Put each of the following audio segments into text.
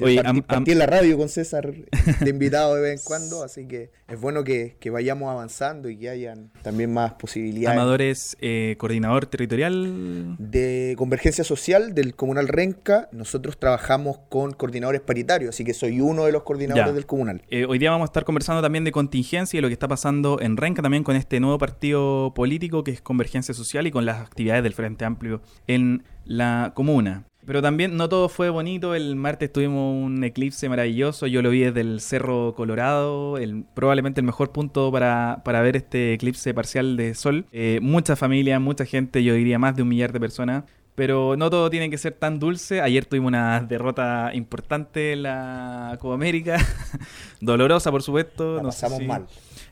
Oye, partí, en la radio con César de invitado de vez en cuando, así que es bueno que, vayamos avanzando y que hayan también más posibilidades. Amador es eh, coordinador territorial de Convergencia Social del Comunal Renca. Nosotros trabajamos con coordinadores paritarios, así que soy uno de los coordinadores del Comunal. Eh, hoy día vamos a estar conversando también de contingencia y lo que está pasando en Renca también con este nuevo partido político que es Convergencia Social y con las actividades del Frente Amplio en la comuna. Pero también no todo fue bonito. El martes tuvimos un eclipse maravilloso. Yo lo vi desde el Cerro Colorado, el, probablemente el mejor punto para, ver este eclipse parcial de sol. Eh, mucha familia, mucha gente, yo diría más de un millar de personas. Pero no todo tiene que ser tan dulce. Ayer tuvimos una derrota importante en la Copa América. Dolorosa, por supuesto. La pasamos mal.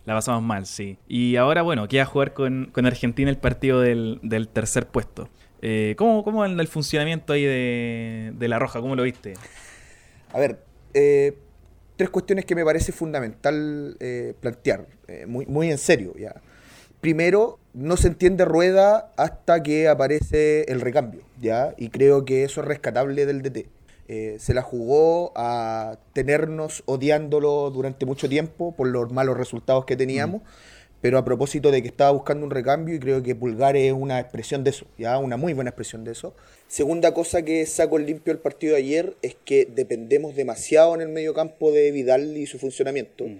La pasamos mal, sí. Y ahora, bueno, queda jugar con, Argentina el partido del, del tercer puesto. Eh, ¿cómo, ¿Cómo el funcionamiento ahí de, La Roja? ¿Cómo lo viste? A ver, eh, tres cuestiones que me parece fundamental eh, plantear, muy, muy en serio ya. Primero, no se entiende rueda hasta que aparece el recambio, ¿ya? Y creo que eso es rescatable del DT. se la jugó a tenernos odiándolo durante mucho tiempo por los malos resultados que teníamos. Mm pero a propósito de que estaba buscando un recambio y creo que Pulgar es una expresión de eso, ya una muy buena expresión de eso. Segunda cosa que saco limpio el partido de ayer es que dependemos demasiado en el medio campo de Vidal y su funcionamiento. Mm.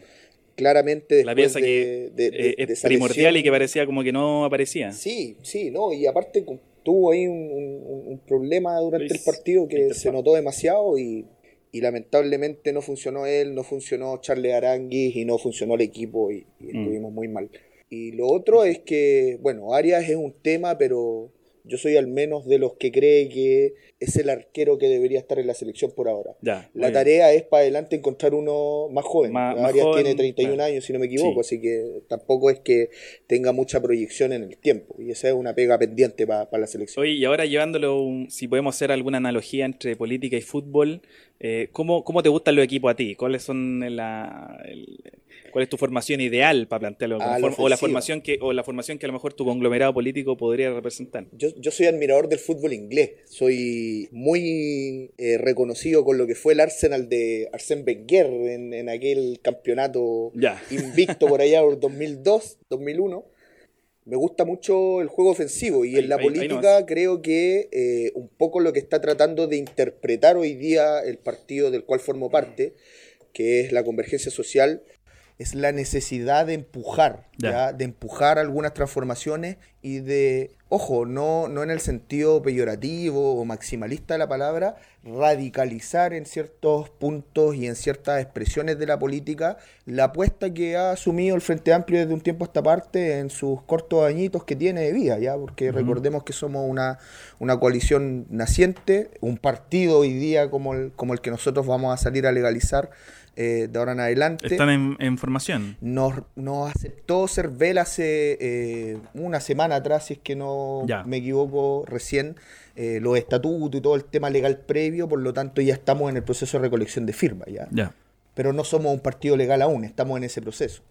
Claramente la pieza que eh, es primordial y que parecía como que no aparecía. Sí, sí, no, y aparte tuvo ahí un, problema durante el partido que se notó demasiado y y lamentablemente no funcionó él, no funcionó Charles Aranguis y no funcionó el equipo y, mm. estuvimos muy mal. Y lo otro es que, bueno, Arias es un tema, pero yo soy al menos de los que cree que es el arquero que debería estar en la selección por ahora. la tarea es para adelante encontrar uno más joven. Arias tiene 31 años, si no me equivoco, así que tampoco es que tenga mucha proyección en el tiempo. Y esa es una pega pendiente para la selección. Oye, y ahora llevándolo, si podemos hacer alguna analogía entre política y fútbol, eh, ¿cómo, ¿cómo, te gustan los equipos a ti? ¿Cuáles son la, ¿Cuál es tu formación ideal para plantearlo? Ah, o, la formación que, o la formación que a lo mejor tu conglomerado político podría representar. Yo, yo soy admirador del fútbol inglés. Soy muy eh, reconocido con lo que fue el Arsenal de Arsène Wenger en, en aquel campeonato invicto por allá por 2002, 2001 me gusta mucho el juego ofensivo y en la política creo que eh, un poco lo que está tratando de interpretar hoy día el partido del cual formo parte, que es la convergencia social, es la necesidad de empujar, ¿ya? de empujar algunas transformaciones y de, ojo, no, no en el sentido peyorativo o maximalista de la palabra, radicalizar en ciertos puntos y en ciertas expresiones de la política la apuesta que ha asumido el Frente Amplio desde un tiempo a esta parte en sus cortos añitos que tiene de vida, ¿ya? porque recordemos que somos una, una coalición naciente, un partido hoy día como el, como el que nosotros vamos a salir a legalizar eh, de ahora en adelante. Están en, formación. Nos, aceptó Cervel hace eh, una semana atrás, si es que no me equivoco, recién, eh, los estatutos y todo el tema legal previo, por lo tanto ya estamos en el proceso de recolección de firmas. Ya. ya. Pero no somos un partido legal aún, estamos en ese proceso.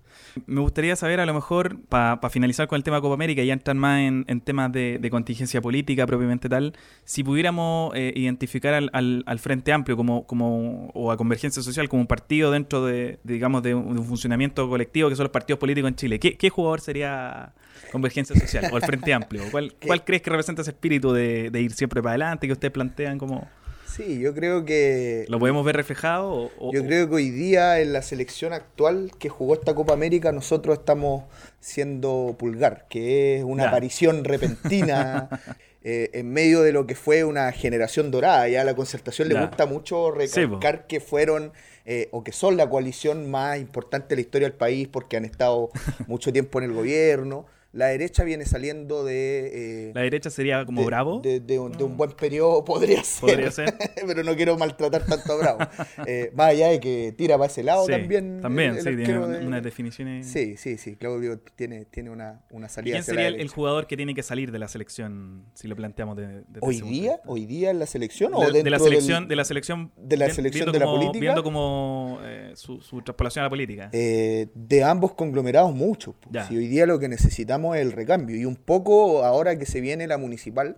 Me gustaría saber, a lo mejor, para finalizar con el tema Copa América y ya entrar más en, temas de, contingencia política propiamente tal, si pudiéramos eh, identificar al, Frente Amplio como, como, o a Convergencia Social como un partido dentro de, digamos, de un, funcionamiento colectivo que son los partidos políticos en Chile, ¿qué, jugador sería Convergencia Social o el Frente Amplio? ¿Cuál, cuál crees que representa ese espíritu de, de ir siempre para adelante que ustedes plantean como... Sí, yo creo que... ¿Lo podemos ver reflejado? yo creo que hoy día en la selección actual que jugó esta Copa América nosotros estamos siendo pulgar, que es una aparición repentina eh, en medio de lo que fue una generación dorada. Ya a la concertación le gusta mucho recalcar que fueron... Eh, o que son la coalición más importante de la historia del país porque han estado mucho tiempo en el gobierno. La derecha viene saliendo de... Eh, ¿La derecha sería como Bravo? De, un, buen periodo podría ser. Podría ser. pero no quiero maltratar tanto a Bravo. eh, más allá de que tira para ese lado también. También, sí, tiene unas definiciones. Sí, sí, sí. Claudio tiene, tiene una, una salida. ¿Quién sería el, jugador que tiene que salir de la selección si lo planteamos de, ¿Hoy día? ¿Hoy día en la selección? ¿O de, la selección, de la selección. De la selección de la política. Viendo como eh, su, su traspolación a la política. Eh, de ambos conglomerados, mucho. Si hoy día lo que necesitamos el recambio. Y un poco ahora que se viene la municipal,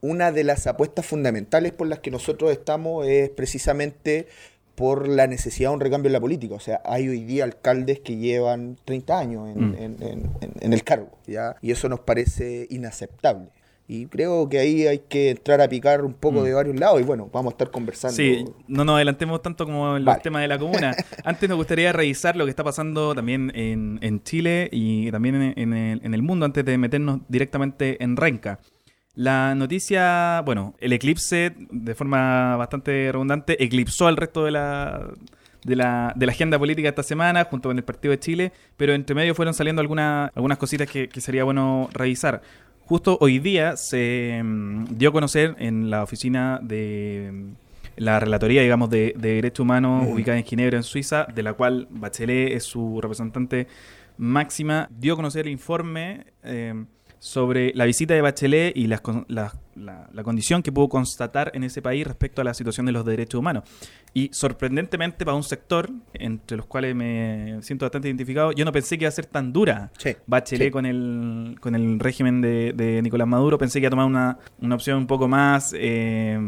una de las apuestas fundamentales por las que nosotros estamos es precisamente por la necesidad de un recambio en la política. O sea, hay hoy día alcaldes que llevan 30 años en, mm. el cargo, ¿ya? Y eso nos parece inaceptable. Y creo que ahí hay que entrar a picar un poco de mm. varios lados y bueno, vamos a estar conversando. Sí, no nos adelantemos tanto como en los temas de la comuna. Antes nos gustaría revisar lo que está pasando también en, en Chile y también en, el, en el mundo antes de meternos directamente en Renca. La noticia, bueno, el eclipse, de forma bastante redundante, eclipsó al resto de la, de la, de la agenda política esta semana, junto con el Partido de Chile, pero entre medio fueron saliendo algunas algunas cositas que, que sería bueno revisar. Justo hoy día se mm, dio a conocer en la oficina de mm, la relatoría, digamos, de, derechos humanos ubicada en Ginebra, en Suiza, de la cual Bachelet es su representante máxima, dio a conocer el informe eh, sobre la visita de Bachelet y las, las la, condición que pudo constatar en ese país respecto a la situación de los derechos humanos. Y sorprendentemente para un sector, entre los cuales me siento bastante identificado, yo no pensé que iba a ser tan dura Bachelet Con, el, con el régimen de, Nicolás Maduro, pensé que iba a tomar una, una opción un poco más, eh,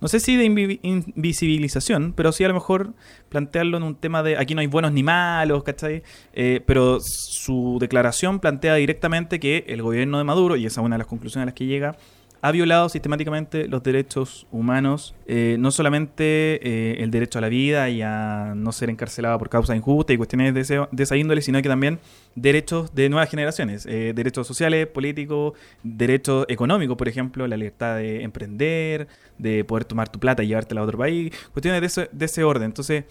no sé si de invisibilización, pero sí a lo mejor plantearlo en un tema de aquí no hay buenos ni malos, ¿cachai? Eh, pero su declaración plantea directamente que el gobierno de Maduro, y esa es una de las conclusiones a las que llega, ha violado sistemáticamente los derechos humanos, eh, no solamente eh, el derecho a la vida y a no ser encarcelado por causas injustas y cuestiones de, esa índole, sino que también derechos de nuevas generaciones, eh, derechos sociales, políticos, derechos económicos, por ejemplo, la libertad de emprender, de poder tomar tu plata y llevártela a otro país, cuestiones de ese, de ese orden. Entonces,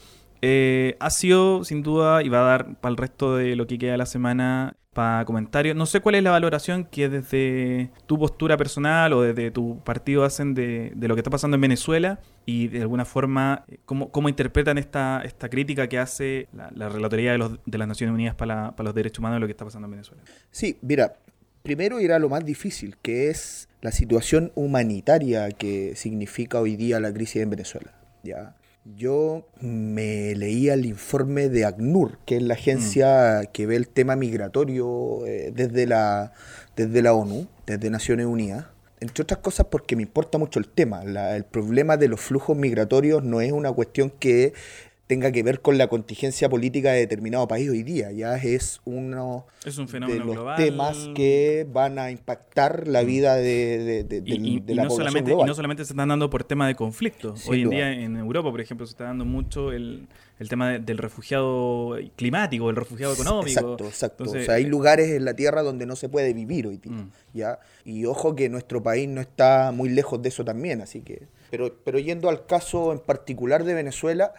ha sido sin duda y va a dar para el resto de lo que queda de la semana para comentarios. No sé cuál es la valoración que desde tu postura personal o desde tu partido hacen de, lo que está pasando en Venezuela y de alguna forma cómo, cómo interpretan esta, esta crítica que hace la, Relatoría de, los, de, las Naciones Unidas para, para los Derechos Humanos de lo que está pasando en Venezuela. Sí, mira, primero irá lo más difícil, que es la situación humanitaria que significa hoy día la crisis en Venezuela. ¿ya? Yo me leía el informe de ACNUR, que es la agencia mm. que ve el tema migratorio eh, desde, la, desde la ONU, desde Naciones Unidas. Entre otras cosas porque me importa mucho el tema. el problema de los flujos migratorios no es una cuestión que tenga que ver con la contingencia política de determinado país hoy día. Ya es uno es un fenómeno de los temas que van a impactar la mm. vida de, de, la no solamente, Y no solamente se están dando por tema de conflicto. hoy en día en Europa, por ejemplo, se está dando mucho el, el tema del refugiado climático, el refugiado económico. Exacto, exacto. o sea, hay lugares en la Tierra donde no se puede vivir hoy día. Mm. ¿ya? Y ojo que nuestro país no está muy lejos de eso también, así que... Pero, pero yendo al caso en particular de Venezuela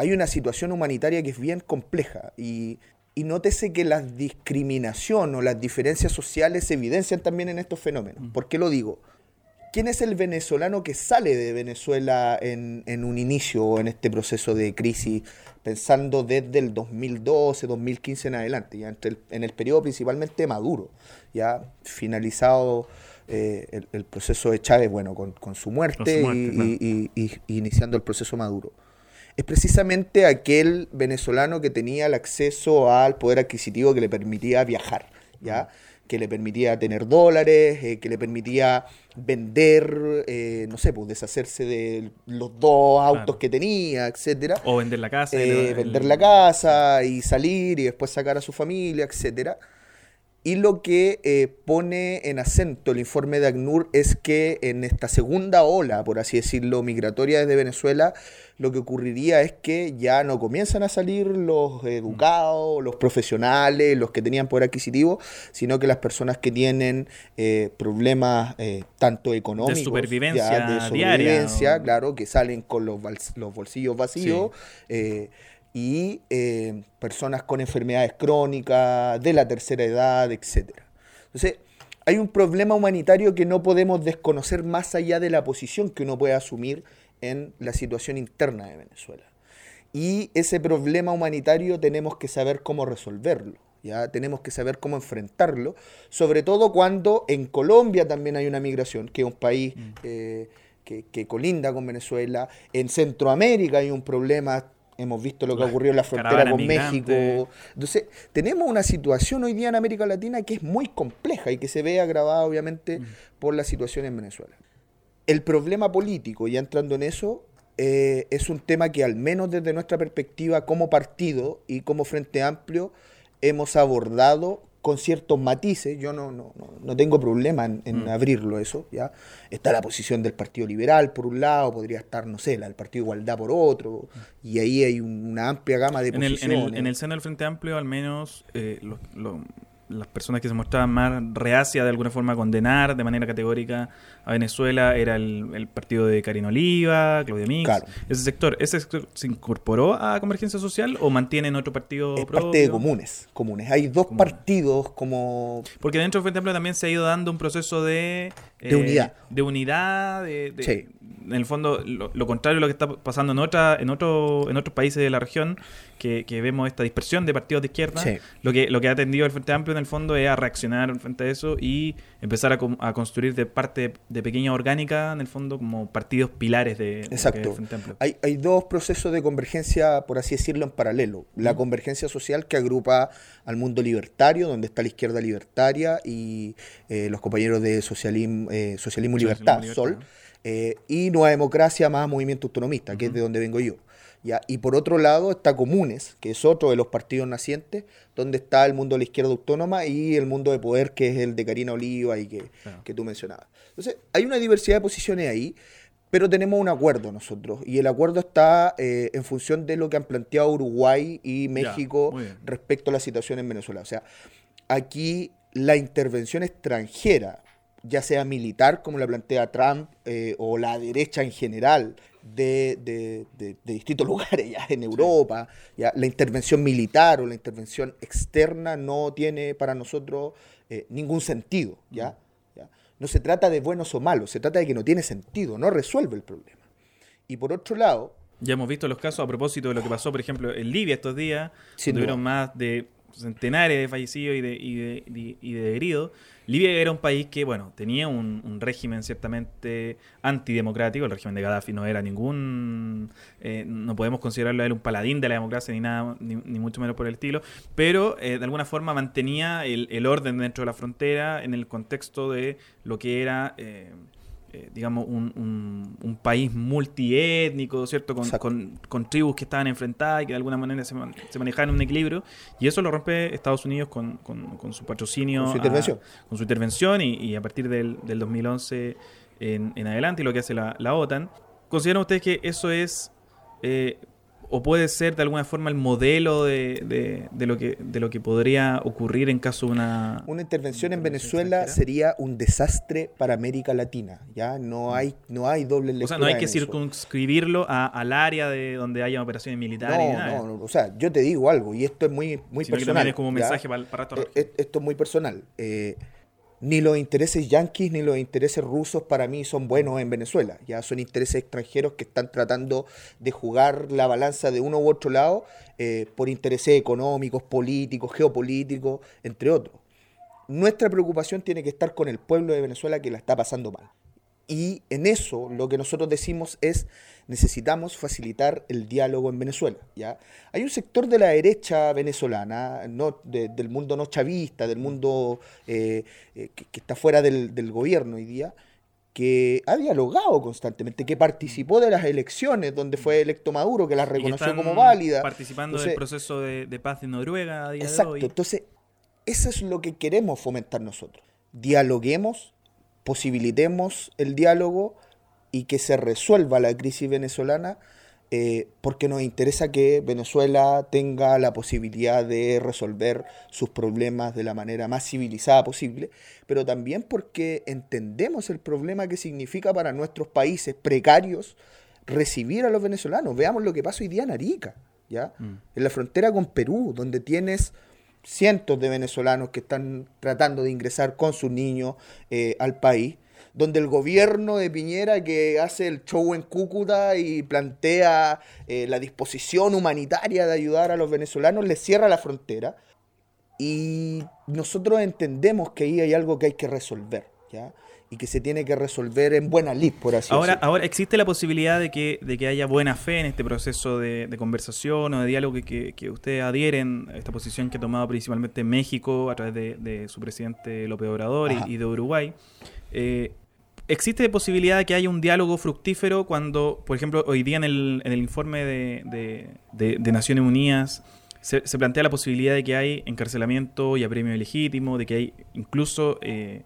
hay una situación humanitaria que es bien compleja y, y nótese que la discriminación o las diferencias sociales se evidencian también en estos fenómenos. Mm. ¿Por qué lo digo? ¿Quién es el venezolano que sale de Venezuela en, en, un inicio o en este proceso de crisis, pensando desde el 2012, 2015 en adelante, ya entre en el periodo principalmente Maduro, ya finalizado eh, el, proceso de Chávez, bueno, con, con su muerte, y, y, iniciando el proceso Maduro? Es precisamente aquel venezolano que tenía el acceso al poder adquisitivo que le permitía viajar, ¿ya? que le permitía tener dólares, eh, que le permitía vender, eh, no sé, pues deshacerse de los dos autos que tenía, etcétera. O vender la casa. Eh, vender la casa y salir y después sacar a su familia, etcétera. Y lo que pone en acento el informe de ACNUR es que en esta segunda ola, por así decirlo, migratoria desde Venezuela, lo que ocurriría es que ya no comienzan a salir los educados, los profesionales, los que tenían poder adquisitivo, sino que las personas que tienen eh, problemas eh, tanto económicos, de supervivencia, de supervivencia claro, que salen con los, los bolsillos vacíos. Eh, y personas con enfermedades crónicas, de la tercera edad, etcétera Entonces, hay un problema humanitario que no podemos desconocer más allá de la posición que uno puede asumir en la situación interna de Venezuela. Y ese problema humanitario tenemos que saber cómo resolverlo. Ya tenemos que saber cómo enfrentarlo, sobre todo cuando en Colombia también hay una migración, que es un país mm. eh, que, que, colinda con Venezuela, en Centroamérica hay un problema hemos visto lo que ocurrió en la frontera con México. Entonces, tenemos una situación hoy día en América Latina que es muy compleja y que se ve agravada obviamente por la situación en Venezuela. El problema político, ya entrando en eso, eh, es un tema que al menos desde nuestra perspectiva como partido y como Frente Amplio hemos abordado con ciertos matices, yo no, no, no tengo problema en, mm. abrirlo eso, ¿ya? Está la posición del Partido Liberal por un lado, podría estar, no sé, la del Partido Igualdad por otro, y ahí hay una amplia gama de en posiciones. El, en, el, seno del Frente Amplio, al menos, eh, las personas que se mostraban más reacias de alguna forma a condenar de manera categórica a Venezuela era el, partido de Karina Oliva, Claudia Mix, ese sector. ¿Ese sector se incorporó a Convergencia Social o mantiene en otro partido es parte de comunes, comunes. Hay dos partidos como... Porque dentro del Frente también se ha ido dando un proceso de... de unidad. Eh, de unidad, de, sí en el fondo lo, contrario a lo que está pasando en otra en otro en otros países de la región que, vemos esta dispersión de partidos de izquierda lo que lo que ha tendido el Frente Amplio en el fondo es a reaccionar frente a eso y empezar a, construir de parte de pequeña orgánica en el fondo como partidos pilares de, Exacto. Frente Amplio. Hay, hay dos procesos de convergencia por así decirlo en paralelo la convergencia social que agrupa al mundo libertario donde está la izquierda libertaria y eh, los compañeros de socialismo eh, socialismo y libertad, Sol eh, y Nueva Democracia más Movimiento Autonomista, que es de donde vengo yo. ¿ya? Y por otro lado está Comunes, que es otro de los partidos nacientes, donde está el mundo de la izquierda autónoma y el mundo de poder, que es el de Karina Oliva y que, que tú mencionabas. Entonces, hay una diversidad de posiciones ahí, pero tenemos un acuerdo nosotros, y el acuerdo está eh, en función de lo que han planteado Uruguay y México respecto a la situación en Venezuela. O sea, aquí la intervención extranjera ya sea militar, como la plantea Trump, eh, o la derecha en general, de, distintos lugares, ya en Europa, ya la intervención militar o la intervención externa no tiene para nosotros eh, ningún sentido, ¿ya? No se trata de buenos o malos, se trata de que no tiene sentido, no resuelve el problema. Y por otro lado... Ya hemos visto los casos a propósito de lo que pasó, por ejemplo, en Libia estos días, tuvieron más de centenares de fallecidos y de, y y de heridos. Libia era un país que, bueno, tenía un, régimen ciertamente antidemocrático. El régimen de Gaddafi no era ningún. Eh, no podemos considerarlo él un paladín de la democracia ni nada, ni, mucho menos por el estilo. Pero eh, de alguna forma mantenía el, orden dentro de la frontera en el contexto de lo que era. Eh, eh, digamos, un, un, país multiétnico, ¿cierto? Con, con, tribus que estaban enfrentadas y que de alguna manera se, se, manejaban en un equilibrio. Y eso lo rompe Estados Unidos con, con su patrocinio. Con su intervención. con su intervención y, a partir del, del 2011 en, en, adelante y lo que hace la, la OTAN. ¿Consideran ustedes que eso es eh, o puede ser de alguna forma el modelo de, de, lo que, de lo que podría ocurrir en caso de una... Una intervención en Venezuela sería un desastre para América Latina, ¿ya? No mm. hay, no hay doble lectura. O sea, no hay que circunscribirlo al área de donde haya operaciones militares. No, no, o sea, yo te digo algo, y esto es muy, muy personal. es como mensaje para, para eh, Esto es muy personal. Eh, ni los intereses yanquis ni los intereses rusos para mí son buenos en Venezuela. Ya son intereses extranjeros que están tratando de jugar la balanza de uno u otro lado eh, por intereses económicos, políticos, geopolíticos, entre otros. Nuestra preocupación tiene que estar con el pueblo de Venezuela que la está pasando mal. Y en eso lo que nosotros decimos es necesitamos facilitar el diálogo en Venezuela. ¿ya? Hay un sector de la derecha venezolana, no, del mundo no chavista, del mundo eh, eh, que, está fuera del, gobierno hoy día, que ha dialogado constantemente, que participó de las elecciones donde fue electo Maduro, que las reconoció como válida. Participando del proceso de, paz de Noruega a día exacto, de hoy. Entonces, eso es lo que queremos fomentar nosotros. Dialoguemos posibilitemos el diálogo y que se resuelva la crisis venezolana, eh, porque nos interesa que Venezuela tenga la posibilidad de resolver sus problemas de la manera más civilizada posible, pero también porque entendemos el problema que significa para nuestros países precarios recibir a los venezolanos. Veamos lo que pasa hoy día en Arica, ¿ya? Mm. en la frontera con Perú, donde tienes cientos de venezolanos que están tratando de ingresar con sus niños eh, al país, donde el gobierno de Piñera que hace el show en Cúcuta y plantea eh, la disposición humanitaria de ayudar a los venezolanos, les cierra la frontera. Y nosotros entendemos que ahí hay algo que hay que resolver. ¿ya? Y que se tiene que resolver en buena lid, por así ahora, decirlo. Ahora, ¿existe la posibilidad de que, de que haya buena fe en este proceso de, conversación o de diálogo que, que, ustedes adhieren a esta posición que ha tomado principalmente México a través de, su presidente López Obrador y, de Uruguay? Eh, ¿Existe posibilidad de que haya un diálogo fructífero cuando, por ejemplo, hoy día en el, en el informe de, de Naciones Unidas se, se, plantea la posibilidad de que hay encarcelamiento y apremio legítimo, de que hay incluso... Eh,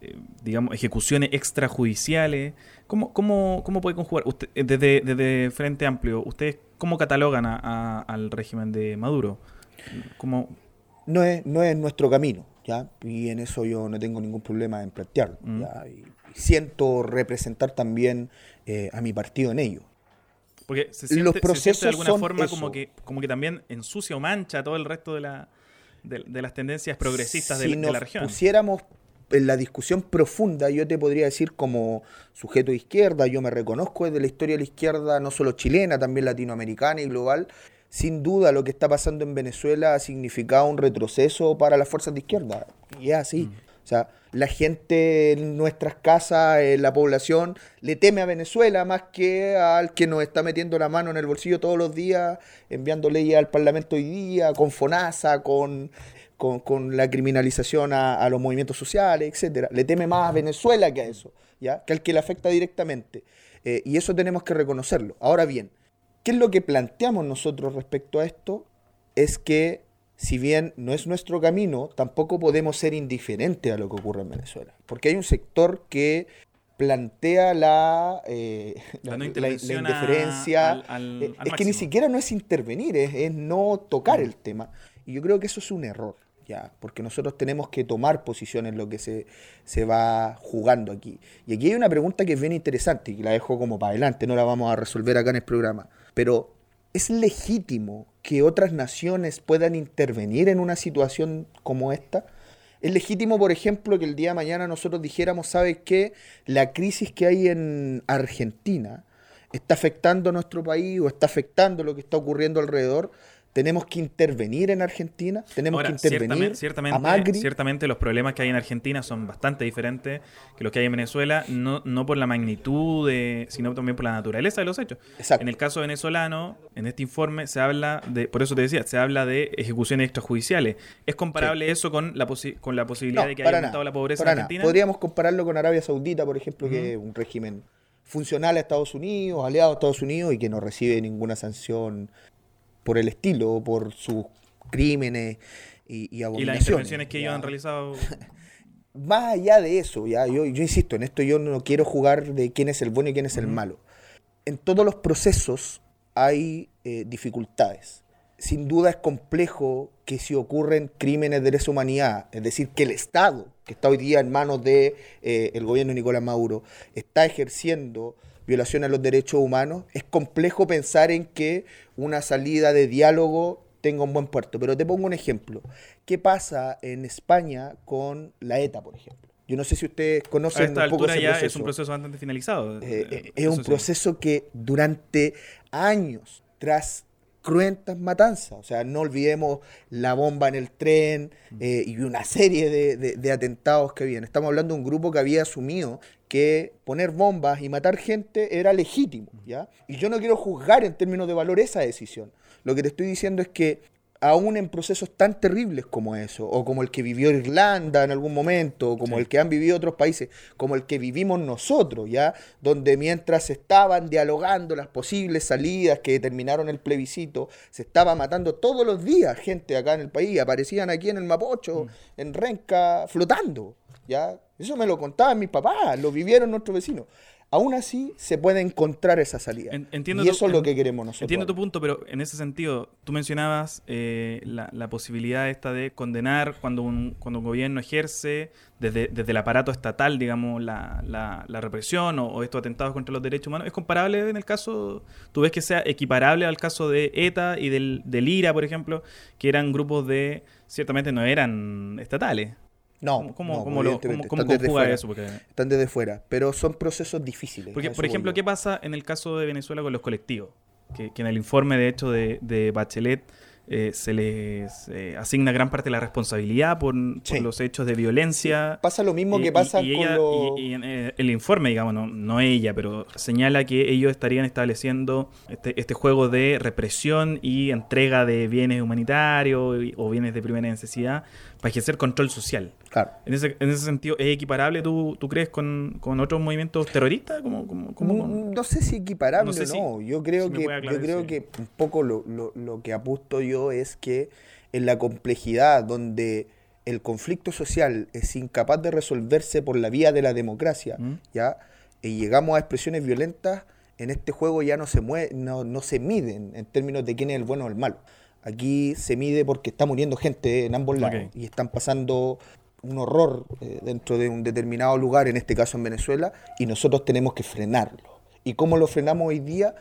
eh, digamos, ejecuciones extrajudiciales. ¿Cómo, cómo, cómo puede conjugar? Usted, eh, desde, desde Frente Amplio, ¿ustedes cómo catalogan a, al régimen de Maduro? ¿Cómo... No, es, no es nuestro camino, ¿ya? Y en eso yo no tengo ningún problema en plantearlo, mm. Y siento representar también eh, a mi partido en ello. Porque se siente, los procesos de alguna forma como que, como que también ensucia o mancha todo el resto de, la, de, las tendencias progresistas de, la región. Si pusiéramos en la discusión profunda, yo te podría decir como sujeto de izquierda, yo me reconozco desde la historia de la izquierda, no solo chilena, también latinoamericana y global. Sin duda lo que está pasando en Venezuela ha significado un retroceso para las fuerzas de izquierda. Y es así. Mm. O sea, la gente en nuestras casas, en la población, le teme a Venezuela más que al que nos está metiendo la mano en el bolsillo todos los días, enviando leyes al Parlamento hoy día, con FONASA, con con, la criminalización a, los movimientos sociales, etcétera. Le teme más a Venezuela que a eso, ¿ya? que al que le afecta directamente. Eh, y eso tenemos que reconocerlo. Ahora bien, ¿qué es lo que planteamos nosotros respecto a esto? Es que si bien no es nuestro camino, tampoco podemos ser indiferentes a lo que ocurre en Venezuela. Porque hay un sector que plantea la, eh, la, indiferencia. Eh, es que ni siquiera no es intervenir, es, es no tocar el tema. Y yo creo que eso es un error ya, porque nosotros tenemos que tomar posición en lo que se, se, va jugando aquí. Y aquí hay una pregunta que es bien interesante y la dejo como para adelante, no la vamos a resolver acá en el programa, pero ¿es legítimo que otras naciones puedan intervenir en una situación como esta? Es legítimo, por ejemplo, que el día de mañana nosotros dijéramos, ¿sabes qué? La crisis que hay en Argentina está afectando a nuestro país o está afectando lo que está ocurriendo alrededor tenemos que intervenir en Argentina, tenemos que intervenir ciertamente, a Macri. Ciertamente los problemas que hay en Argentina son bastante diferentes que los que hay en Venezuela, no, no por la magnitud, de, sino también por la naturaleza de los hechos. Exacto. En el caso venezolano, en este informe se habla de, por eso te decía, se habla de ejecuciones extrajudiciales. ¿Es comparable eso con la, con la posibilidad de que haya aumentado la pobreza en Argentina? Podríamos compararlo con Arabia Saudita, por ejemplo, que es un régimen funcional a Estados Unidos, aliado a Estados Unidos y que no recibe ninguna sanción por el estilo, por sus crímenes y, y abominaciones. Y las intervenciones que ellos han realizado. Más allá de eso, ya yo, yo insisto, en esto yo no quiero jugar de quién es el bueno y quién es el malo. En todos los procesos hay eh, dificultades. Sin duda es complejo que si ocurren crímenes de lesa humanidad, es decir, que el Estado, que está hoy día en manos del de, eh, gobierno de Nicolás Maduro, está ejerciendo violación a los derechos humanos, es complejo pensar en que una salida de diálogo tenga un buen puerto. Pero te pongo un ejemplo. ¿Qué pasa en España con la ETA, por ejemplo? Yo no sé si ustedes conocen a un poco ese ya proceso. es un proceso bastante finalizado. Eh, eh, es un proceso que durante años, tras cruentas matanzas. O sea, no olvidemos la bomba en el tren mm. eh, y una serie de, atentados que habían. Estamos hablando de un grupo que había asumido que poner bombas y matar gente era legítimo, ¿ya? Y yo no quiero juzgar en términos de valor esa decisión. Lo que te estoy diciendo es que aún en procesos tan terribles como eso, o como el que vivió Irlanda en algún momento, o como el que han vivido otros países, como el que vivimos nosotros, ¿ya? Donde mientras estaban dialogando las posibles salidas que determinaron el plebiscito, se estaba matando todos los días gente acá en el país, aparecían aquí en el Mapocho, mm. en Renca, flotando, ¿ya? Eso me lo contaban mis papás, lo vivieron nuestros vecinos. Aún así se puede encontrar esa salida. entiendo y eso es lo que queremos nosotros. Entiendo tu punto, pero en ese sentido, tú mencionabas eh, la, posibilidad esta de condenar cuando un, cuando un gobierno ejerce desde, desde el aparato estatal, digamos, la, la, represión o, estos atentados contra los derechos humanos. ¿Es comparable en el caso, tú ves que sea equiparable al caso de ETA y del, del IRA, por ejemplo, que eran grupos de, ciertamente no eran estatales? No, ¿cómo, cómo, lo, conjuga eso? Están desde fuera, pero son procesos difíciles. Porque, por ejemplo, ¿qué pasa en el caso de Venezuela con los colectivos? Que, que en el informe, de hecho, de, de Bachelet eh, se les eh, asigna gran parte de la responsabilidad por, los hechos de violencia. Pasa lo mismo que pasa con y, en eh, el informe, digamos, no, ella, pero señala que ellos estarían estableciendo este, este juego de represión y entrega de bienes humanitarios o bienes de primera necesidad para ejercer control social. Claro. En ese, en ese sentido, ¿es equiparable, tú, tú crees, con, con otros movimientos terroristas? Como, como, mm, no, sé si equiparable o no. yo creo, que, yo creo que un poco lo, lo, lo que apuesto yo es que en la complejidad donde el conflicto social es incapaz de resolverse por la vía de la democracia, mm. ¿ya? Y llegamos a expresiones violentas, en este juego ya no se no, no se miden en términos de quién es el bueno o el malo. Aquí se mide porque está muriendo gente en ambos lados y están pasando un horror eh, dentro de un determinado lugar, en este caso en Venezuela, y nosotros tenemos que frenarlo. ¿Y cómo lo frenamos hoy día?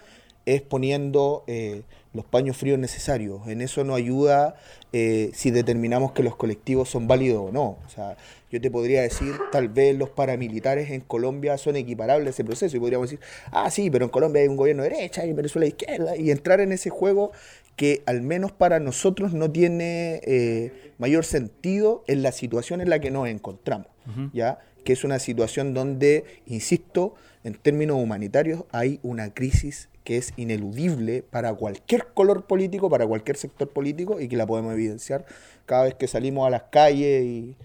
Es poniendo eh, los paños fríos necesarios. En eso nos ayuda eh, si determinamos que los colectivos son válidos o no. O sea, yo te podría decir, tal vez los paramilitares en Colombia son equiparables a ese proceso. Y podríamos decir, ah, sí, pero en Colombia hay un gobierno de derecha y en Venezuela de izquierda. Y entrar en ese juego que al menos para nosotros no tiene eh, mayor sentido en la situación en la que nos encontramos, ¿ya? que es una situación donde, insisto, en términos humanitarios hay una crisis que es ineludible para cualquier color político, para cualquier sector político y que la podemos evidenciar cada vez que salimos a las calles y,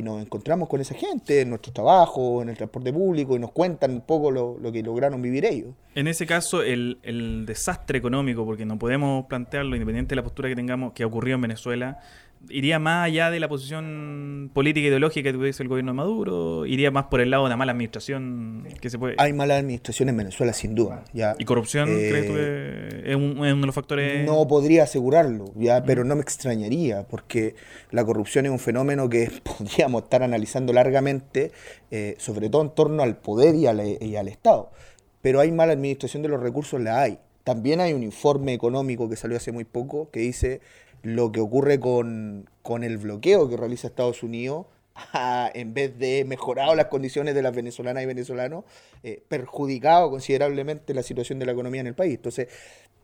nos encontramos con esa gente en nuestro trabajo, en el transporte público, y nos cuentan un poco lo, que lograron vivir ellos. En ese caso, el, el, desastre económico, porque no podemos plantearlo, independiente de la postura que tengamos, que ha ocurrido en Venezuela, iría más allá de la posición política e ideológica que tuviese el gobierno de Maduro, iría más por el lado de una mala administración que se puede... Hay mala administración en Venezuela, sin duda. Ya, ¿Y corrupción eh, crees tú que es, uno de los factores...? No podría asegurarlo, ya, pero no me extrañaría, porque la corrupción es un fenómeno que podríamos estar analizando largamente, eh, sobre todo en torno al poder y al, y al Estado. Pero hay mala administración de los recursos, la hay. También hay un informe económico que salió hace muy poco que dice lo que ocurre con, el bloqueo que realiza Estados Unidos, en vez de mejorado las condiciones de las venezolanas y venezolanos, eh, perjudicado considerablemente la situación de la economía en el país. Entonces,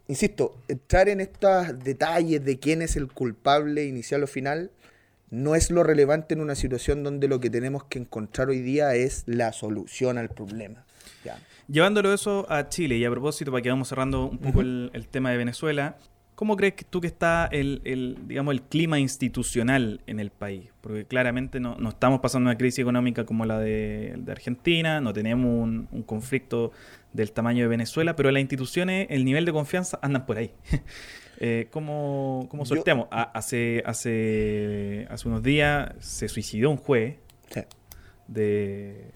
insisto, entrar en estos detalles de quién es el culpable inicial o final no es lo relevante en una situación donde lo que tenemos que encontrar hoy día es la solución al problema. Llevándolo eso a Chile, y a propósito, para que vamos cerrando un poco el, tema de Venezuela, ¿Cómo crees tú que está el, digamos, el clima institucional en el país? Porque claramente no, estamos pasando una crisis económica como la de, Argentina, no tenemos un, conflicto del tamaño de Venezuela, pero las instituciones, el nivel de confianza andan por ahí. eh, ¿Cómo, cómo sorteamos? hace, hace, hace unos días se suicidó un juez de...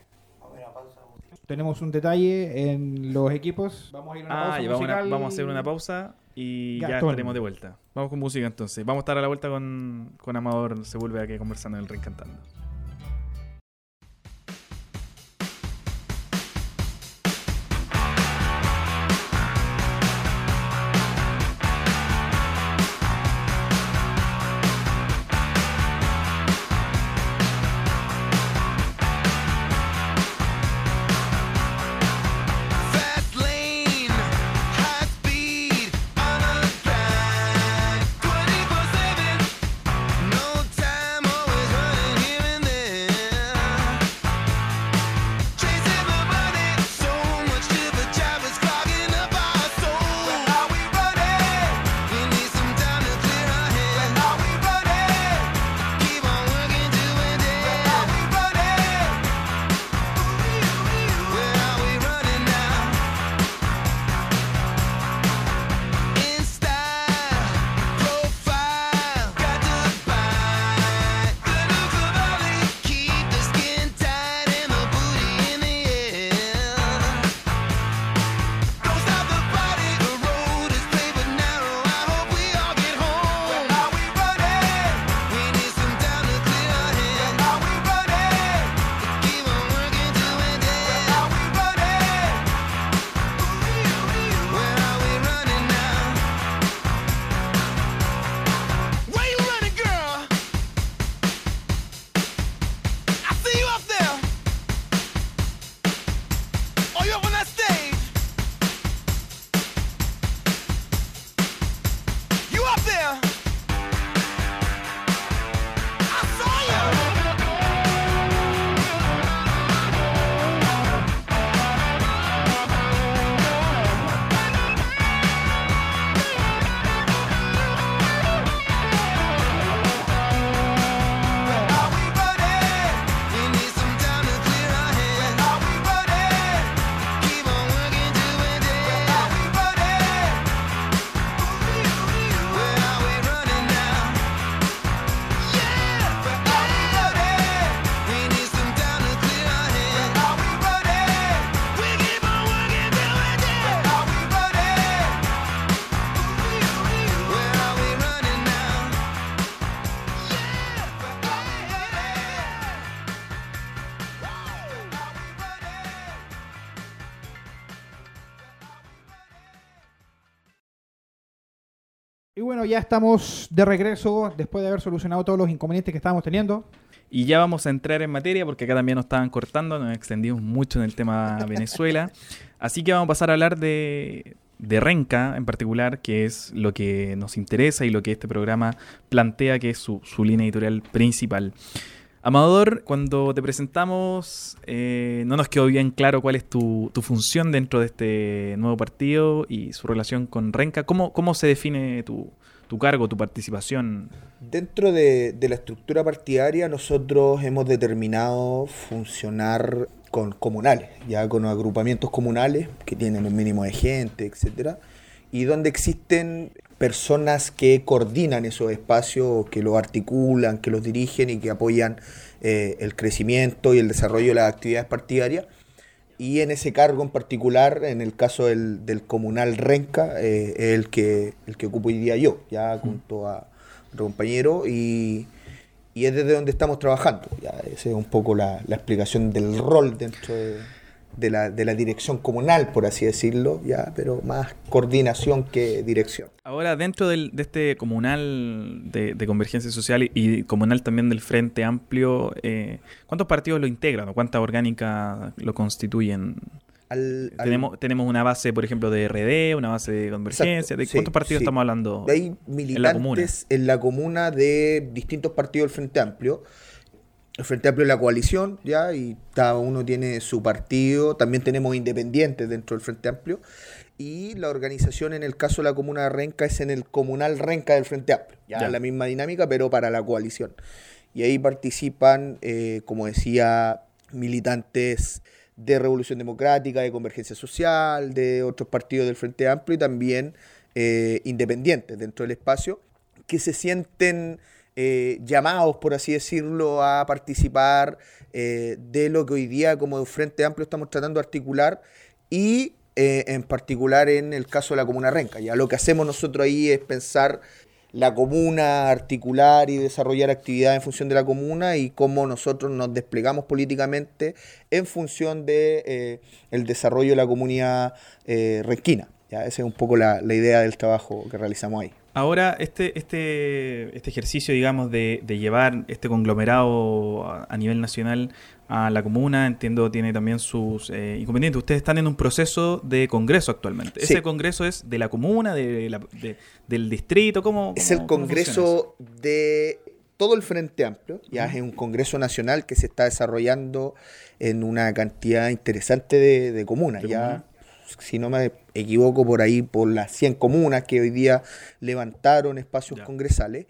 Tenemos un detalle en los equipos. Vamos a ir a una ah, pausa. vamos a hacer una pausa y ya, estaremos de vuelta. Vamos con música entonces. Vamos a estar a la vuelta con, con Amador. Se vuelve aquí conversando en el Reencantando. Ya estamos de regreso después de haber solucionado todos los inconvenientes que estábamos teniendo. Y ya vamos a entrar en materia porque acá también nos estaban cortando, nos extendimos mucho en el tema Venezuela. Así que vamos a pasar a hablar de, de Renca en particular, que es lo que nos interesa y lo que este programa plantea que es su, su línea editorial principal. Amador, cuando te presentamos, eh, no nos quedó bien claro cuál es tu, función dentro de este nuevo partido y su relación con Renca. ¿Cómo, cómo se define tu, cargo, tu participación? Dentro de, la estructura partidaria, nosotros hemos determinado funcionar con comunales, ya con agrupamientos comunales que tienen un mínimo de gente, etcétera, y donde existen personas que coordinan esos espacios, que los articulan, que los dirigen y que apoyan eh, el crecimiento y el desarrollo de las actividades partidarias. Y en ese cargo en particular, en el caso del, comunal Renca, eh, es el que, el que ocupo hoy día yo, ya mm. junto a otro compañero, y, y es desde donde estamos trabajando. Ya, esa es un poco la, la explicación del rol dentro de, de la, de la dirección comunal, por así decirlo, ya, pero más coordinación que dirección. Ahora, dentro del, de este comunal de, Convergencia Social y, comunal también del Frente Amplio, eh, ¿cuántos partidos lo integran o cuántas orgánicas lo constituyen? tenemos, tenemos una base, por ejemplo, de RD, una base de Convergencia. ¿De cuántos partidos estamos hablando? Hay militantes en la comuna de distintos partidos del Frente Amplio el Frente Amplio de la coalición, ya, y cada uno tiene su partido, también tenemos independientes dentro del Frente Amplio, y la organización en el caso de la comuna de Renca es en el comunal Renca del Frente Amplio, ya, la misma dinámica, pero para la coalición. Y ahí participan, eh, como decía, militantes de Revolución Democrática, de Convergencia Social, de otros partidos del Frente Amplio y también eh, independientes dentro del espacio, que se sienten eh, llamados, por así decirlo, a participar eh, de lo que hoy día como Frente Amplio estamos tratando de articular y eh, en particular en el caso de la Comuna Renca. Ya lo que hacemos nosotros ahí es pensar la comuna, articular y desarrollar actividades en función de la comuna y cómo nosotros nos desplegamos políticamente en función de desarrollo de la comunidad renquina. Ya, esa es un poco la idea del trabajo que realizamos ahí. Ahora, este, este, este ejercicio, digamos, de, llevar este conglomerado a, nivel nacional a la comuna, entiendo, tiene también sus eh, inconvenientes. Ustedes están en un proceso de congreso actualmente. ¿Ese congreso es de la comuna, de del distrito? ¿Cómo, es el congreso de todo el Frente Amplio, ya es un congreso nacional que se está desarrollando en una cantidad interesante de, comunas. ya si no me equivoco, por ahí por las 100 comunas que hoy día levantaron espacios congresales,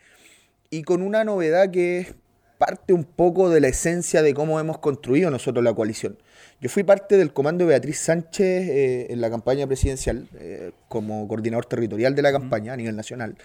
y con una novedad que es parte un poco de la esencia de cómo hemos construido nosotros la coalición. Yo fui parte del comando de Beatriz Sánchez eh, en la campaña presidencial, eh, como coordinador territorial de la campaña a nivel nacional,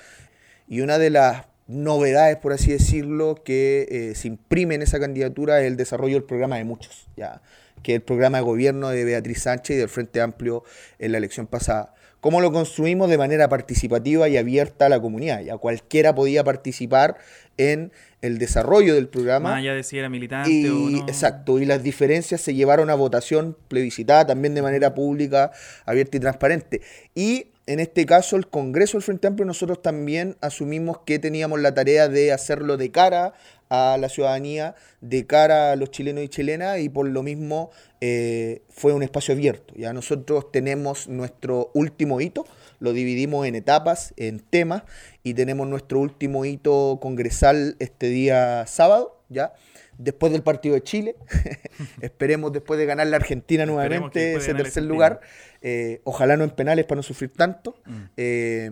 y una de las novedades, por así decirlo, que eh, se imprime en esa candidatura es el desarrollo del programa de muchos. Ya que es el programa de gobierno de Beatriz Sánchez y del Frente Amplio en la elección pasada. ¿Cómo lo construimos de manera participativa y abierta a la comunidad? Ya cualquiera podía participar en el desarrollo del programa. Más allá de si era militante o no. Exacto, y las diferencias se llevaron a votación plebiscitada también de manera pública, abierta y transparente. Y en este caso, el Congreso del Frente Amplio, nosotros también asumimos que teníamos la tarea de hacerlo de cara a la ciudadanía, de cara a los chilenos y chilenas, y por lo mismo eh, fue un espacio abierto. Ya nosotros tenemos nuestro último hito, lo dividimos en etapas, en temas, y tenemos nuestro último hito congresal este día sábado, ¿ya? Después del partido de Chile, esperemos después de ganar la Argentina nuevamente ese tercer lugar, eh, ojalá no en penales para no sufrir tanto. Mm. Eh,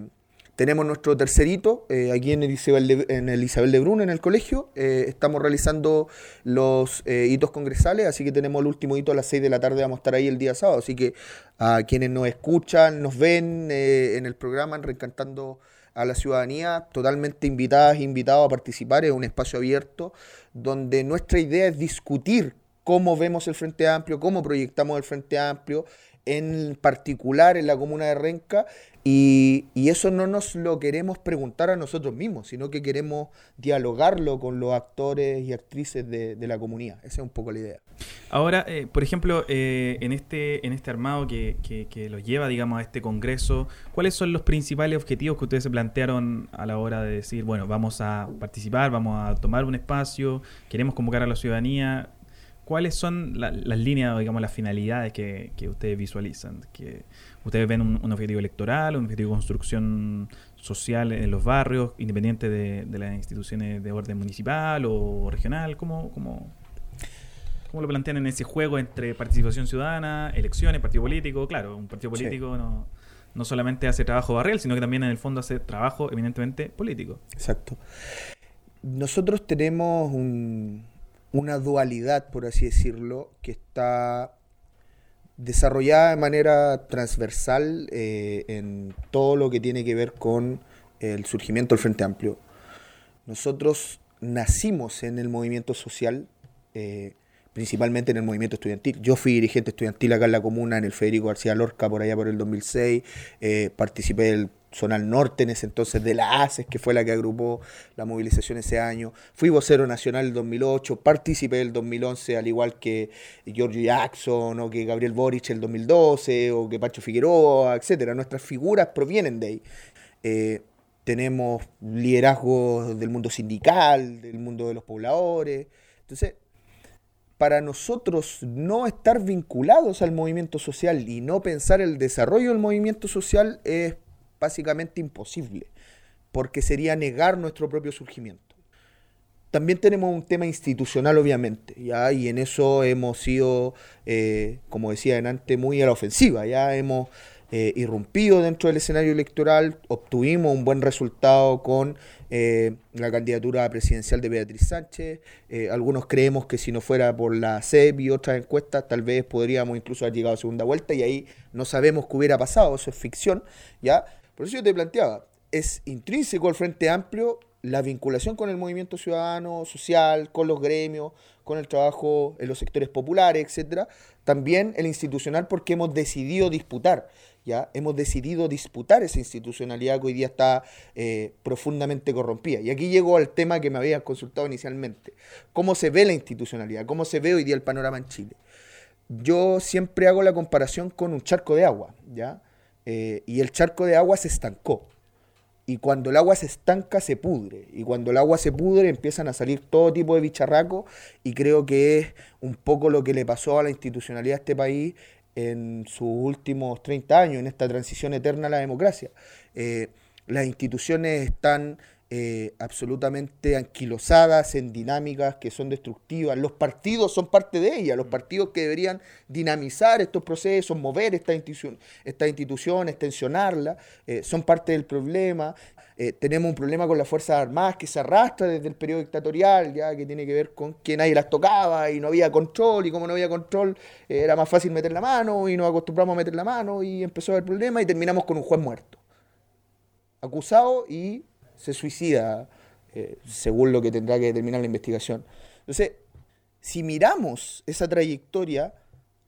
tenemos nuestro tercerito eh, aquí en el, Isabel de, en el Isabel de Brun, en el colegio. Eh, estamos realizando los hitos congresales, así que tenemos el último hito a las 6 de la tarde. Vamos a estar ahí el día sábado. Así que a quienes nos escuchan, nos ven en el programa, en Reencantando a la ciudadanía, totalmente invitadas e invitados a participar. Es un espacio abierto donde nuestra idea es discutir cómo vemos el Frente Amplio, cómo proyectamos el Frente Amplio en particular en la comuna de Renca, y, eso no nos lo queremos preguntar a nosotros mismos, sino que queremos dialogarlo con los actores y actrices de, la comunidad. Esa es un poco la idea. Ahora, eh, por ejemplo, eh, en, este, en este armado que, que, que los lleva, digamos, a este congreso, ¿cuáles son los principales objetivos que ustedes se plantearon a la hora de decir, bueno, vamos a participar, vamos a tomar un espacio, queremos convocar a la ciudadanía? ¿Cuáles son las líneas, digamos, las finalidades que, ustedes visualizan? Que ¿Ustedes ven un, objetivo electoral, un objetivo de construcción social en los barrios, independiente de, las instituciones de orden municipal o regional? ¿Cómo, cómo, cómo lo plantean en ese juego entre participación ciudadana, elecciones, partido político? Claro, un partido político no, no solamente hace trabajo barrial, sino que también en el fondo hace trabajo eminentemente político. Exacto. Nosotros tenemos una dualidad, por así decirlo, que está desarrollada de manera transversal eh, en todo lo que tiene que ver con el surgimiento del Frente Amplio. Nosotros nacimos en el movimiento social, eh, principalmente en el movimiento estudiantil. Yo fui dirigente estudiantil acá en la comuna, en el Federico García Lorca, por allá por el 2006. Eh, participé del al Norte en ese entonces de la ACES, que fue la que agrupó la movilización ese año. Fui vocero nacional el 2008, participé el 2011, al igual que Giorgio Jackson o que Gabriel Boric el 2012 o que Pacho Figueroa, etcétera. Nuestras figuras provienen de ahí. Eh, tenemos liderazgos del mundo sindical, del mundo de los pobladores. Entonces, para nosotros no estar vinculados al movimiento social y no pensar el desarrollo del movimiento social es básicamente imposible, porque sería negar nuestro propio surgimiento. También tenemos un tema institucional, obviamente, ¿ya? y en eso hemos sido, eh, como decía antes, muy a la ofensiva. Ya hemos eh, irrumpido dentro del escenario electoral, obtuvimos un buen resultado con eh, la candidatura presidencial de Beatriz Sánchez. algunos creemos que si no fuera por la CEP y otras encuestas, tal vez podríamos incluso haber llegado a segunda vuelta y ahí no sabemos qué hubiera pasado, eso es ficción, ¿ya? Por eso yo te planteaba, es intrínseco al Frente Amplio la vinculación con el movimiento ciudadano, social, con los gremios, con el trabajo en los sectores populares, etcétera. También el institucional porque hemos decidido disputar, ya hemos decidido disputar esa institucionalidad que hoy día está eh, profundamente corrompida. Y aquí llego al tema que me habías consultado inicialmente. ¿Cómo se ve la institucionalidad? ¿Cómo se ve hoy día el panorama en Chile? Yo siempre hago la comparación con un charco de agua, ¿ya? Eh, y el charco de agua se estancó. Y cuando el agua se estanca, se pudre. Y cuando el agua se pudre, empiezan a salir todo tipo de bicharracos. Y creo que es un poco lo que le pasó a la institucionalidad de este país en sus últimos 30 años, en esta transición eterna a la democracia. Eh, las instituciones están eh, absolutamente anquilosadas en dinámicas que son destructivas. Los partidos son parte de ellas, los partidos que deberían dinamizar estos procesos, mover esta institución, esta institución extensionarla, eh, son parte del problema. Eh, tenemos un problema con las Fuerzas Armadas que se arrastra desde el periodo dictatorial, ya que tiene que ver con que nadie las tocaba y no había control, y como no había control era más fácil meter la mano y nos acostumbramos a meter la mano y empezó a haber problema y terminamos con un juez muerto. Acusado y se suicida, eh, según lo que tendrá que determinar la investigación. Entonces, si miramos esa trayectoria,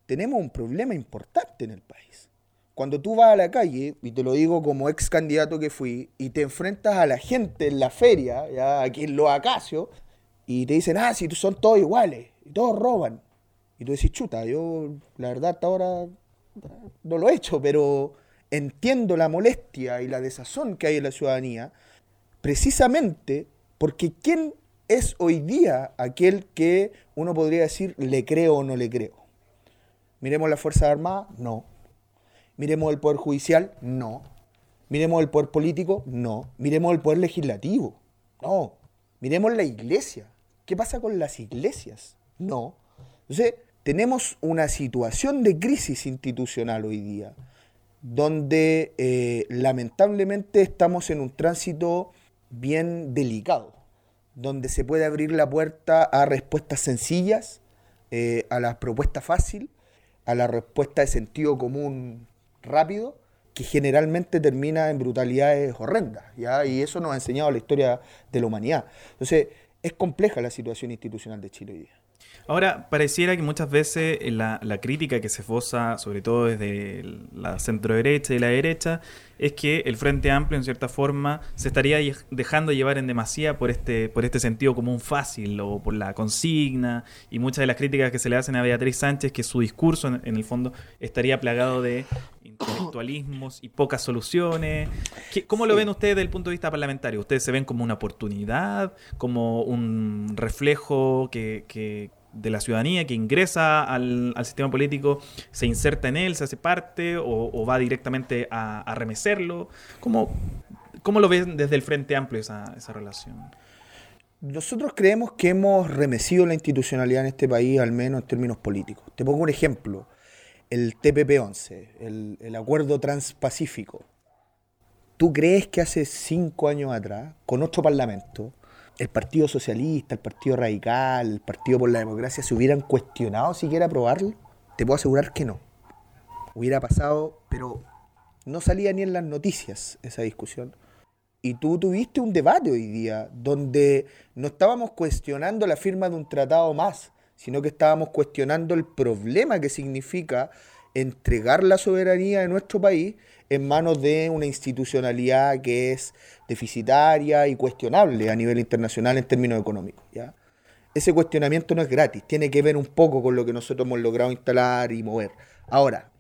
tenemos un problema importante en el país. Cuando tú vas a la calle, y te lo digo como ex candidato que fui, y te enfrentas a la gente en la feria, ya aquí en Los Acacios, y te dicen, ah, si son todos iguales, y todos roban. Y tú decís, chuta, yo la verdad hasta ahora no lo he hecho, pero entiendo la molestia y la desazón que hay en la ciudadanía, precisamente porque ¿quién es hoy día aquel que uno podría decir le creo o no le creo? Miremos la Fuerza Armada, no. Miremos el Poder Judicial, no. Miremos el Poder Político, no. Miremos el Poder Legislativo, no. Miremos la Iglesia. ¿Qué pasa con las iglesias? No. Entonces, tenemos una situación de crisis institucional hoy día, donde eh, lamentablemente estamos en un tránsito bien delicado, donde se puede abrir la puerta a respuestas sencillas, eh, a la propuesta fácil, a la respuesta de sentido común rápido, que generalmente termina en brutalidades horrendas, ¿ya? y eso nos ha enseñado la historia de la humanidad. Entonces, es compleja la situación institucional de Chile hoy día. Ahora, pareciera que muchas veces la, la crítica que se fosa, sobre todo desde la centro derecha y la derecha, es que el Frente Amplio, en cierta forma, se estaría dejando llevar en demasía por este, por este sentido común fácil o por la consigna y muchas de las críticas que se le hacen a Beatriz Sánchez, que su discurso, en, el fondo, estaría plagado de intelectualismos y pocas soluciones. ¿Cómo lo ven ustedes desde el punto de vista parlamentario? ¿Ustedes se ven como una oportunidad, como un reflejo que de la ciudadanía que ingresa al, sistema político se inserta en él, se hace parte o, va directamente a, remecerlo? ¿Cómo, ¿Cómo, lo ven desde el Frente Amplio esa, esa relación? Nosotros creemos que hemos remecido la institucionalidad en este país, al menos en términos políticos. Te pongo un ejemplo. El TPP-11, el, el Acuerdo Transpacífico. ¿Tú crees que hace cinco años atrás, con otro parlamento, el Partido Socialista, el Partido Radical, el Partido por la Democracia se hubieran cuestionado siquiera aprobarlo? Te puedo asegurar que no. Hubiera pasado, pero no salía ni en las noticias esa discusión. Y tú tuviste un debate hoy día donde no estábamos cuestionando la firma de un tratado más, sino que estábamos cuestionando el problema que significa entregar la soberanía de nuestro país en manos de una institucionalidad que es deficitaria y cuestionable a nivel internacional en términos económicos. Ese cuestionamiento no es gratis, tiene que ver un poco con lo que nosotros hemos logrado instalar y mover. Ahora,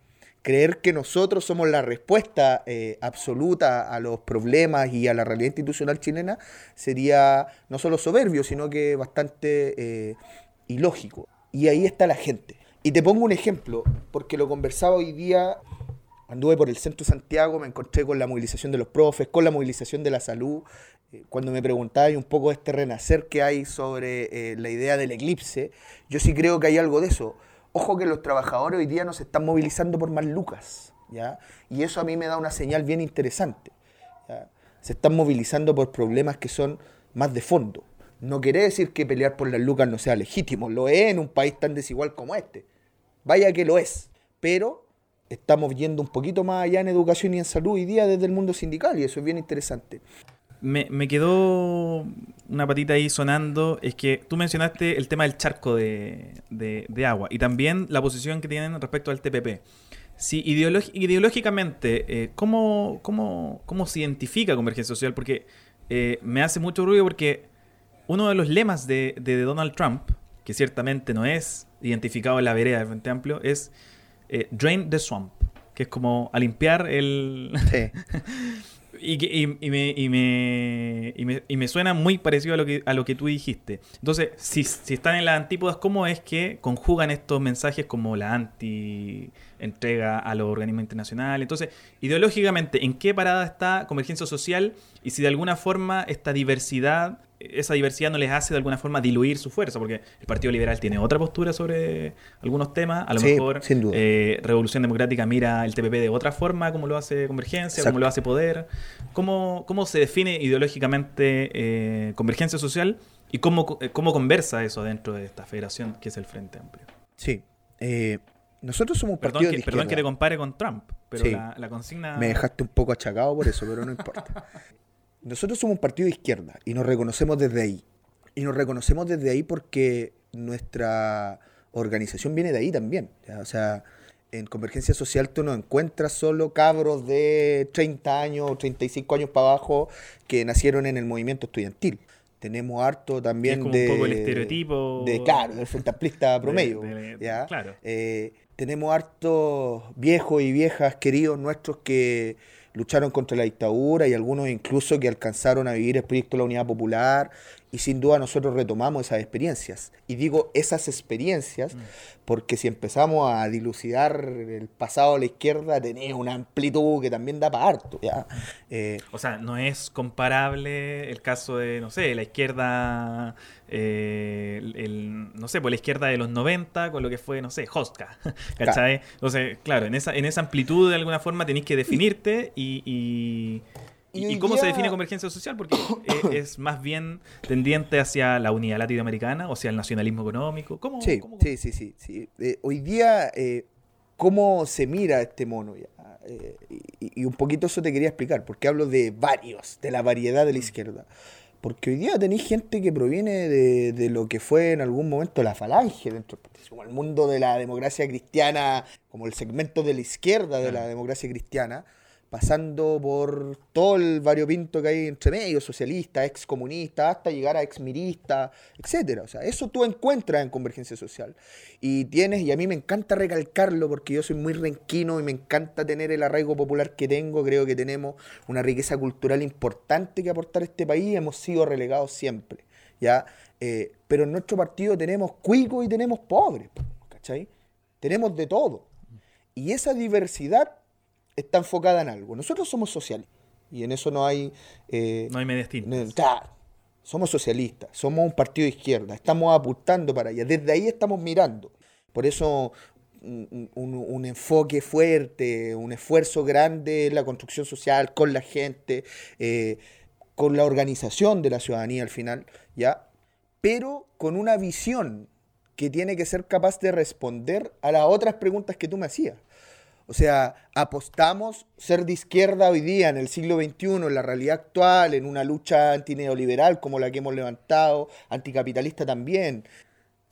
creer que nosotros somos la respuesta eh, absoluta a los problemas y a la realidad institucional chilena sería no solo soberbio, sino que bastante eh, ilógico. Y ahí está la gente. Y te pongo un ejemplo, porque lo conversaba hoy día Anduve por el centro de Santiago, me encontré con la movilización de los profes, con la movilización de la salud. Eh, cuando me preguntaba un poco de este renacer que hay sobre eh, la idea del eclipse, yo sí creo que hay algo de eso. Ojo que los trabajadores hoy día no se están movilizando por más lucas, ¿ya? Y eso a mí me da una señal bien interesante. Se están movilizando por problemas que son más de fondo. No quiere decir que pelear por las lucas no sea legítimo, lo es en un país tan desigual como este. Vaya que lo es, pero estamos yendo un poquito más allá en educación y en salud hoy día desde el mundo sindical y eso es bien interesante. Me, quedó una patita ahí sonando, es que tú mencionaste el tema del charco de, agua y también la posición que tienen respecto al TPP. Si ideológicamente, eh, ¿cómo, se identifica Convergencia Social? Porque eh, me hace mucho ruido porque uno de los lemas de, de Donald Trump, que ciertamente no es identificado en la vereda del Frente Amplio, es eh, Drain the Swamp, que es como a limpiar el... y, me, suena muy parecido a lo que, a lo que tú dijiste. Entonces, si, están en las antípodas, ¿cómo es que conjugan estos mensajes como la anti-entrega a los organismos internacionales? Entonces, ideológicamente, ¿en qué parada está Convergencia Social? Y si de alguna forma esta diversidad esa diversidad no les hace de alguna forma diluir su fuerza, porque el Partido Liberal tiene otra postura sobre algunos temas, a lo mejor eh, Revolución Democrática mira el TPP de otra forma, como lo hace Convergencia, como lo hace Poder. ¿Cómo, cómo se define ideológicamente eh, Convergencia Social y cómo, cómo conversa eso dentro de esta federación que es el Frente Amplio? Sí. Eh, nosotros somos un partido perdón que, de Perdón que te compare con Trump, pero la, la consigna... Me dejaste un poco achacado por eso, pero no importa. Nosotros somos un partido de izquierda y nos reconocemos desde ahí. Y nos reconocemos desde ahí porque nuestra organización viene de ahí también. O sea, en Convergencia Social tú no encuentras solo cabros de 30 años o 35 años para abajo que nacieron en el movimiento estudiantil. Tenemos harto también de. Un poco el estereotipo. De, claro, del frente promedio. Claro. Eh, tenemos hartos viejos y viejas queridos nuestros que lucharon contra la dictadura y algunos incluso que alcanzaron a vivir el proyecto de la Unidad Popular y sin duda nosotros retomamos esas experiencias. Y digo esas experiencias mm. porque si empezamos a dilucidar el pasado a la izquierda, tenés una amplitud que también da para harto. ¿ya? Eh, o sea, no es comparable el caso de, no sé, la izquierda, eh, el, no sé, por la izquierda de los 90 con lo que fue, no sé, Hostka. ¿Cachai? Entonces, claro, en esa, en esa amplitud de alguna forma tenéis que definirte y ¿Y, cómo se define convergencia social? Porque eh, es más bien tendiente hacia la unidad latinoamericana o hacia el nacionalismo económico. ¿Cómo, sí, sí, sí, sí, eh, hoy día, eh, ¿cómo se mira este mono? Ya? y, un poquito eso te quería explicar, porque hablo de varios, de la variedad de la mm. izquierda. Porque hoy día tenéis gente que proviene de, lo que fue en algún momento la falange dentro del como el mundo de la democracia cristiana, como el segmento de la izquierda de la democracia cristiana, pasando por todo el variopinto que hay entre medio, socialista, excomunista, hasta llegar a exmirista, etcétera. O sea, eso tú encuentras en Convergencia Social. Y tienes, y a mí me encanta recalcarlo porque yo soy muy renquino y me encanta tener el arraigo popular que tengo. Creo que tenemos una riqueza cultural importante que aportar a este país. Hemos sido relegados siempre, ¿ya? Eh, pero en nuestro partido tenemos cuicos y tenemos pobres, ¿cachai? Tenemos de todo. Y esa diversidad está enfocada en algo. Nosotros somos socialistas y en eso no hay... Eh, no hay medias tintas. somos socialistas, somos un partido de izquierda, estamos apuntando para allá, desde ahí estamos mirando. Por eso un, enfoque fuerte, un esfuerzo grande en la construcción social, con la gente, eh, con la organización de la ciudadanía al final, ¿ya? Pero con una visión que tiene que ser capaz de responder a las otras preguntas que tú me hacías. O sea, apostamos ser de izquierda hoy día, en el siglo XXI, en la realidad actual, en una lucha antineoliberal como la que hemos levantado, anticapitalista también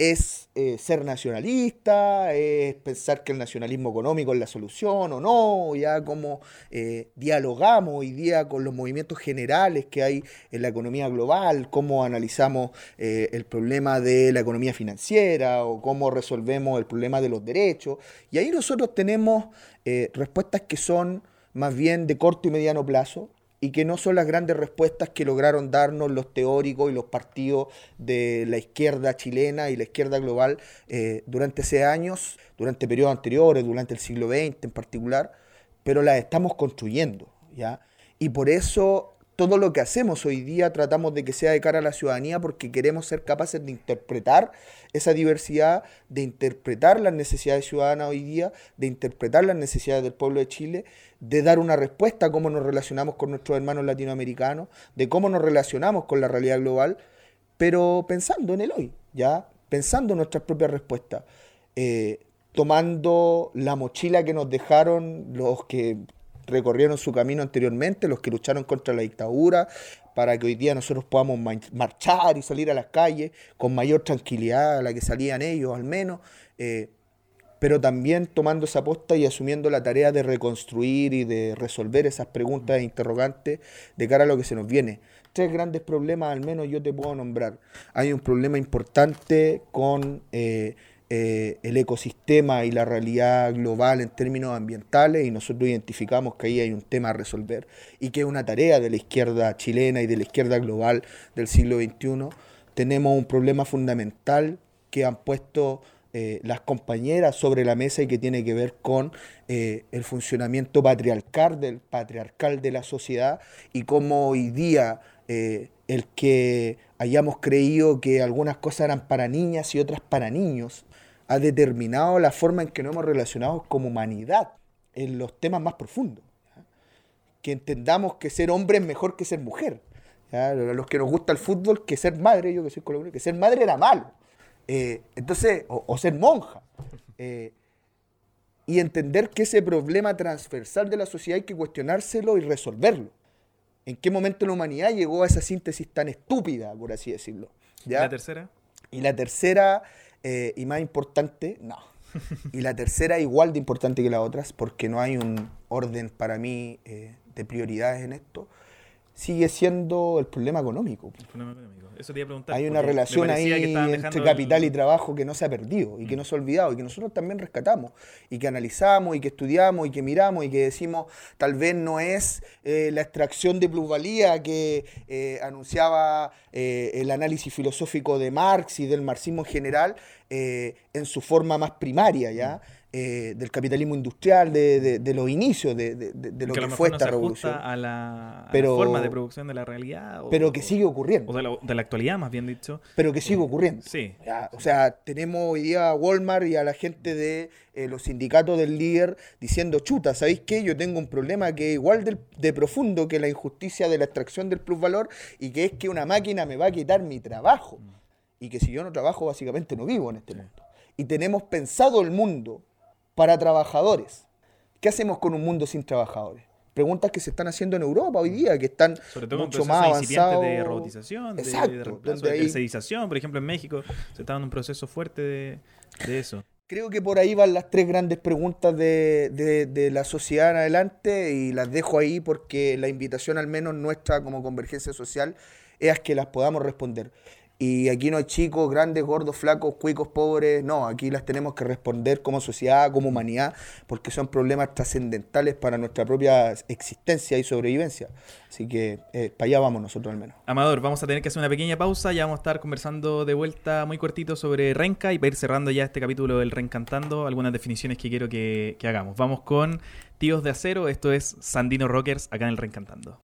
es eh, ser nacionalista, es pensar que el nacionalismo económico es la solución o no, ya como eh, dialogamos hoy día con los movimientos generales que hay en la economía global, cómo analizamos eh, el problema de la economía financiera o cómo resolvemos el problema de los derechos. Y ahí nosotros tenemos respuestas que son más bien de corto y mediano plazo, y que no son las grandes respuestas que lograron darnos los teóricos y los partidos de la izquierda chilena y la izquierda global eh, durante ese años, durante periodos anteriores, durante el siglo XX en particular, pero las estamos construyendo, ¿ya? Y por eso todo lo que hacemos hoy día tratamos de que sea de cara a la ciudadanía porque queremos ser capaces de interpretar esa diversidad, de interpretar las necesidades ciudadanas hoy día, de interpretar las necesidades del pueblo de Chile, de dar una respuesta a cómo nos relacionamos con nuestros hermanos latinoamericanos, de cómo nos relacionamos con la realidad global, pero pensando en el hoy, ¿ya? Pensando en nuestras propias respuestas. Eh, tomando la mochila que nos dejaron los que recorrieron su camino anteriormente, los que lucharon contra la dictadura, para que hoy día nosotros podamos marchar y salir a las calles con mayor tranquilidad a la que salían ellos al menos, eh, pero también tomando esa posta y asumiendo la tarea de reconstruir y de resolver esas preguntas e interrogantes de cara a lo que se nos viene. Tres grandes problemas al menos yo te puedo nombrar. Hay un problema importante con... Eh, eh, el ecosistema y la realidad global en términos ambientales y nosotros identificamos que ahí hay un tema a resolver y que es una tarea de la izquierda chilena y de la izquierda global del siglo XXI. Tenemos un problema fundamental que han puesto eh, las compañeras sobre la mesa y que tiene que ver con eh, el funcionamiento patriarcal del, patriarcal de la sociedad y cómo hoy día el que hayamos creído que algunas cosas eran para niñas y otras para niños ha determinado la forma en que nos hemos relacionado como humanidad en los temas más profundos. Que entendamos que ser hombre es mejor que ser mujer. A los que nos gusta el fútbol, que ser madre, yo que soy colombiano, que ser madre era malo. Eh, entonces, o, ser monja. Eh, y entender que ese problema transversal de la sociedad hay que cuestionárselo y resolverlo. ¿En qué momento la humanidad llegó a esa síntesis tan estúpida, por así decirlo? ¿Y la tercera? Y la tercera eh, y más importante, no. Y la tercera igual de importante que las otras, porque no hay un orden para mí eh, de prioridades en esto, sigue siendo el problema económico. El problema económico. Eso te iba a preguntar. Hay una relación ahí entre capital y trabajo que no se ha perdido y que no se ha olvidado y que nosotros también rescatamos y que analizamos y que estudiamos y que miramos y que decimos tal vez no es eh, la extracción de plusvalía que eh, anunciaba eh, el análisis filosófico de Marx y del marxismo en general en su forma más primaria, ¿ya? Eh, del capitalismo industrial, de, de, los inicios de, de lo que, fue esta revolución. A la, forma de producción de la realidad. pero que sigue ocurriendo. O de la, actualidad, más bien dicho. Pero que sigue ocurriendo. Sí. o sea, tenemos hoy día a Walmart y a la gente de eh, los sindicatos del líder diciendo, chuta, ¿sabéis qué? Yo tengo un problema que es igual de, profundo que la injusticia de la extracción del plusvalor y que es que una máquina me va a quitar mi trabajo. Mm. Y que si yo no trabajo, básicamente no vivo en este mundo. Y tenemos pensado el mundo para trabajadores. ¿Qué hacemos con un mundo sin trabajadores? preguntas que se están haciendo en Europa hoy día, que están mucho más avanzados. de robotización, de, de por ejemplo en México se está dando un proceso fuerte de, eso. Creo que por ahí van las tres grandes preguntas de, de, la sociedad en adelante y las dejo ahí porque la invitación al menos nuestra como convergencia social es que las podamos responder. Y aquí no hay chicos, grandes, gordos, flacos, cuicos, pobres. No, aquí las tenemos que responder como sociedad, como humanidad, porque son problemas trascendentales para nuestra propia existencia y sobrevivencia. Así que eh, para allá vamos nosotros al menos. Amador, vamos a tener que hacer una pequeña pausa. Ya vamos a estar conversando de vuelta muy cortito sobre Renca y para ir cerrando ya este capítulo del Reencantando, algunas definiciones que quiero que, que hagamos. Vamos con Tíos de Acero. Esto es Sandino Rockers acá en el Reencantando.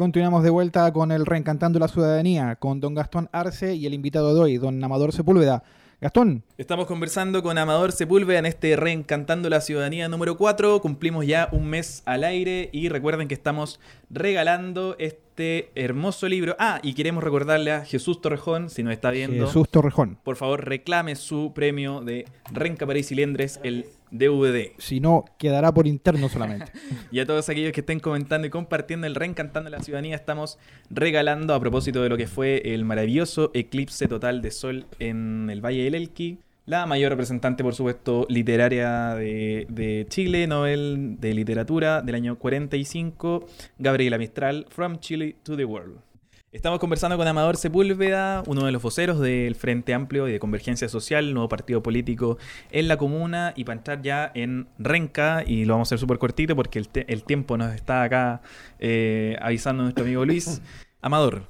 Continuamos de vuelta con el Reencantando la Ciudadanía, con don Gastón Arce y el invitado de hoy, don Amador Sepúlveda. Gastón. Estamos conversando con Amador Sepúlveda en este Reencantando la Ciudadanía número 4. Cumplimos ya un mes al aire y recuerden que estamos regalando este hermoso libro. Ah, y queremos recordarle a Jesús Torrejón, si nos está viendo. Jesús Torrejón. Por favor, reclame su premio de Renca París y Lendres, el DVD. Si no, quedará por interno solamente. y a todos aquellos que estén comentando y compartiendo el Reencantando la Ciudadanía, estamos regalando a propósito de lo que fue el maravilloso eclipse total de sol en el Valle del Elqui. La mayor representante, por supuesto, literaria de, de Chile, Nobel de Literatura del año 45, Gabriela Mistral, From Chile to the World. Estamos conversando con Amador Sepúlveda, uno de los voceros del Frente Amplio y de Convergencia Social, nuevo partido político en la comuna, y para entrar ya en Renca, y lo vamos a hacer súper cortito porque el, tiempo nos está acá eh, avisando nuestro amigo Luis. Amador,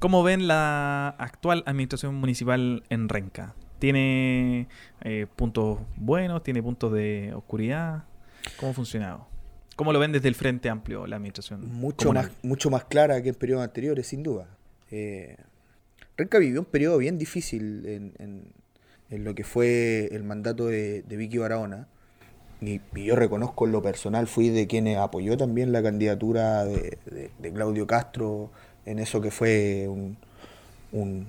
¿cómo ven la actual administración municipal en Renca? ¿Tiene eh, puntos buenos? ¿Tiene puntos de oscuridad? ¿Cómo ha funcionado? ¿Cómo lo ven desde el Frente Amplio la administración? Mucho, más, mucho más clara que en periodos anteriores, sin duda. Eh, Renca vivió un periodo bien difícil en, lo que fue el mandato de, Vicky Barahona. Y, yo reconozco en lo personal, fui de quienes apoyó también la candidatura de, Claudio Castro en eso que fue un, un,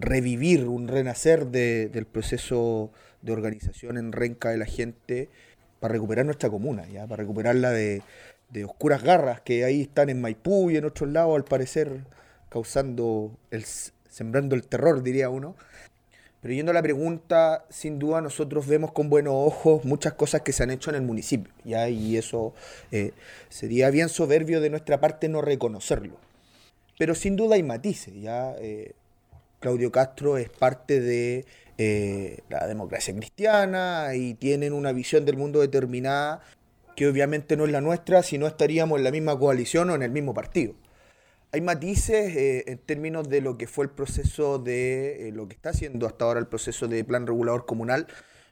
revivir, un renacer del proceso de organización en Renca de la gente para recuperar nuestra comuna, ¿ya? para recuperarla de, de oscuras garras que ahí están en Maipú y en otros lados, al parecer, causando el, sembrando el terror, diría uno. Pero yendo a la pregunta, sin duda nosotros vemos con buenos ojos muchas cosas que se han hecho en el municipio, ¿ya? y eso eh, sería bien soberbio de nuestra parte no reconocerlo. Pero sin duda hay matices, ¿ya? Eh, Claudio Castro es parte de eh, la democracia cristiana y tienen una visión del mundo determinada que obviamente no es la nuestra, si no estaríamos en la misma coalición o en el mismo partido. Hay matices eh, en términos de lo que fue el proceso de, eh, lo que está haciendo hasta ahora el proceso de plan regulador comunal.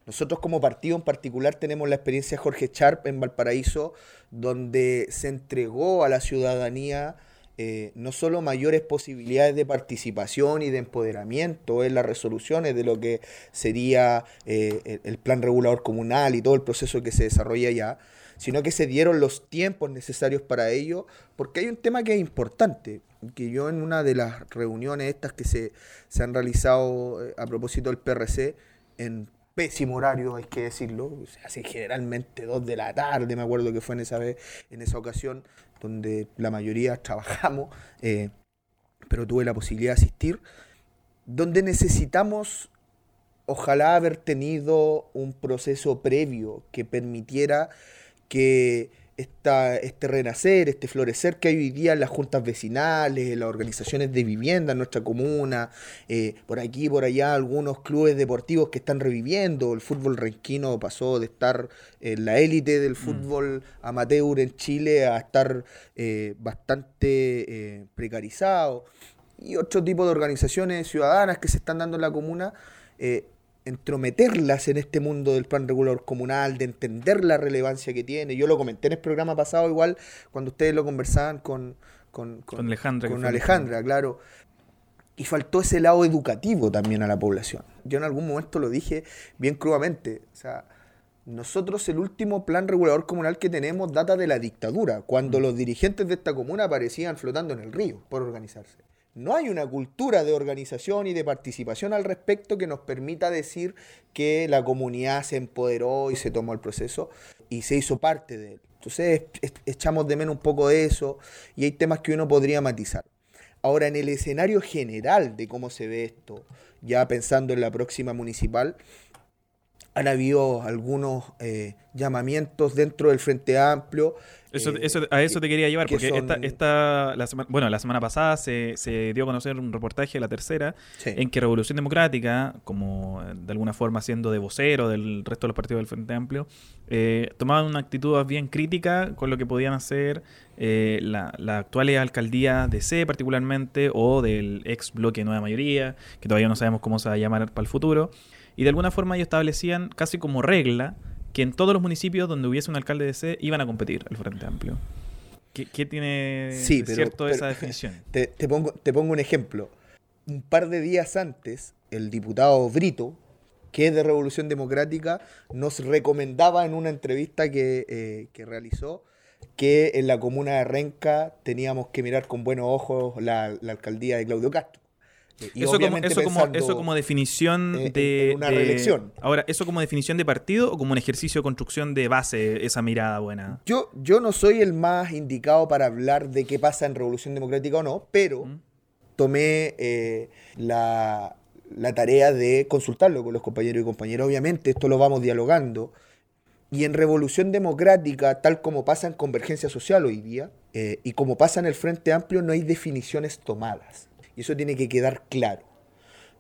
Nosotros como partido en particular tenemos la experiencia de Jorge Charp en Valparaíso, donde se entregó a la ciudadanía eh, no solo mayores posibilidades de participación y de empoderamiento en las resoluciones de lo que sería el plan regulador comunal y todo el proceso que se desarrolla allá, sino que se dieron los tiempos necesarios para ello, porque hay un tema que es importante, que yo en una de las reuniones estas que se, han realizado eh, a propósito del PRC, en pésimo horario, hay que decirlo, se hace generalmente dos de la tarde, me acuerdo que fue en esa vez, en esa ocasión, donde la mayoría trabajamos, eh, pero tuve la posibilidad de asistir, donde necesitamos ojalá haber tenido un proceso previo que permitiera que esta, este renacer, este florecer que hay hoy día en las juntas vecinales, en las organizaciones de vivienda en nuestra comuna, eh, por aquí, por allá, algunos clubes deportivos que están reviviendo. El fútbol renquino pasó de estar en la élite del mm. fútbol amateur en Chile a estar eh, bastante eh, precarizado. Y otro tipo de organizaciones ciudadanas que se están dando en la comuna entrometerlas en este mundo del plan regulador comunal, de entender la relevancia que tiene. Yo lo comenté en el programa pasado igual, cuando ustedes lo conversaban con, con, Alejandra. Con Alejandra, claro. Y faltó ese lado educativo también a la población. Yo en algún momento lo dije bien crudamente. O sea, nosotros el último plan regulador comunal que tenemos data de la dictadura, cuando mm. los dirigentes de esta comuna aparecían flotando en el río por organizarse no hay una cultura de organización y de participación al respecto que nos permita decir que la comunidad se empoderó y se tomó el proceso y se hizo parte de él. Entonces echamos de menos un poco de eso y hay temas que uno podría matizar. Ahora, en el escenario general de cómo se ve esto, ya pensando en la próxima municipal, han habido algunos eh, llamamientos dentro del Frente Amplio eso, eh, eso, a eso te quería llevar, porque esta, esta la bueno, la semana pasada se, se, dio a conocer un reportaje de la tercera en que Revolución Democrática, como de alguna forma siendo de vocero del resto de los partidos del Frente Amplio, eh, tomaban una actitud bien crítica con lo que podían hacer eh, la, la actual alcaldía de C particularmente, o del ex bloque Nueva Mayoría, que todavía no sabemos cómo se va a llamar para el futuro. Y de alguna forma ellos establecían casi como regla que en todos los municipios donde hubiese un alcalde de C iban a competir el Frente Amplio. ¿Qué, tiene cierto esa definición? Te, pongo, te pongo un ejemplo. Un par de días antes, el diputado Brito, que es de Revolución Democrática, nos recomendaba en una entrevista que, eh, que realizó que en la comuna de Renca teníamos que mirar con buenos ojos la, la alcaldía de Claudio Castro eso, como, eso, como, eso como definición de, una reelección. Ahora, ¿eso como definición de partido o como un ejercicio de construcción de base, esa mirada buena? Yo, yo no soy el más indicado para hablar de qué pasa en Revolución Democrática o no, pero tomé eh, la, la tarea de consultarlo con los compañeros y compañeras. Obviamente, esto lo vamos dialogando. Y en Revolución Democrática, tal como pasa en Convergencia Social hoy día, eh, y como pasa en el Frente Amplio, no hay definiciones tomadas. Y eso tiene que quedar claro.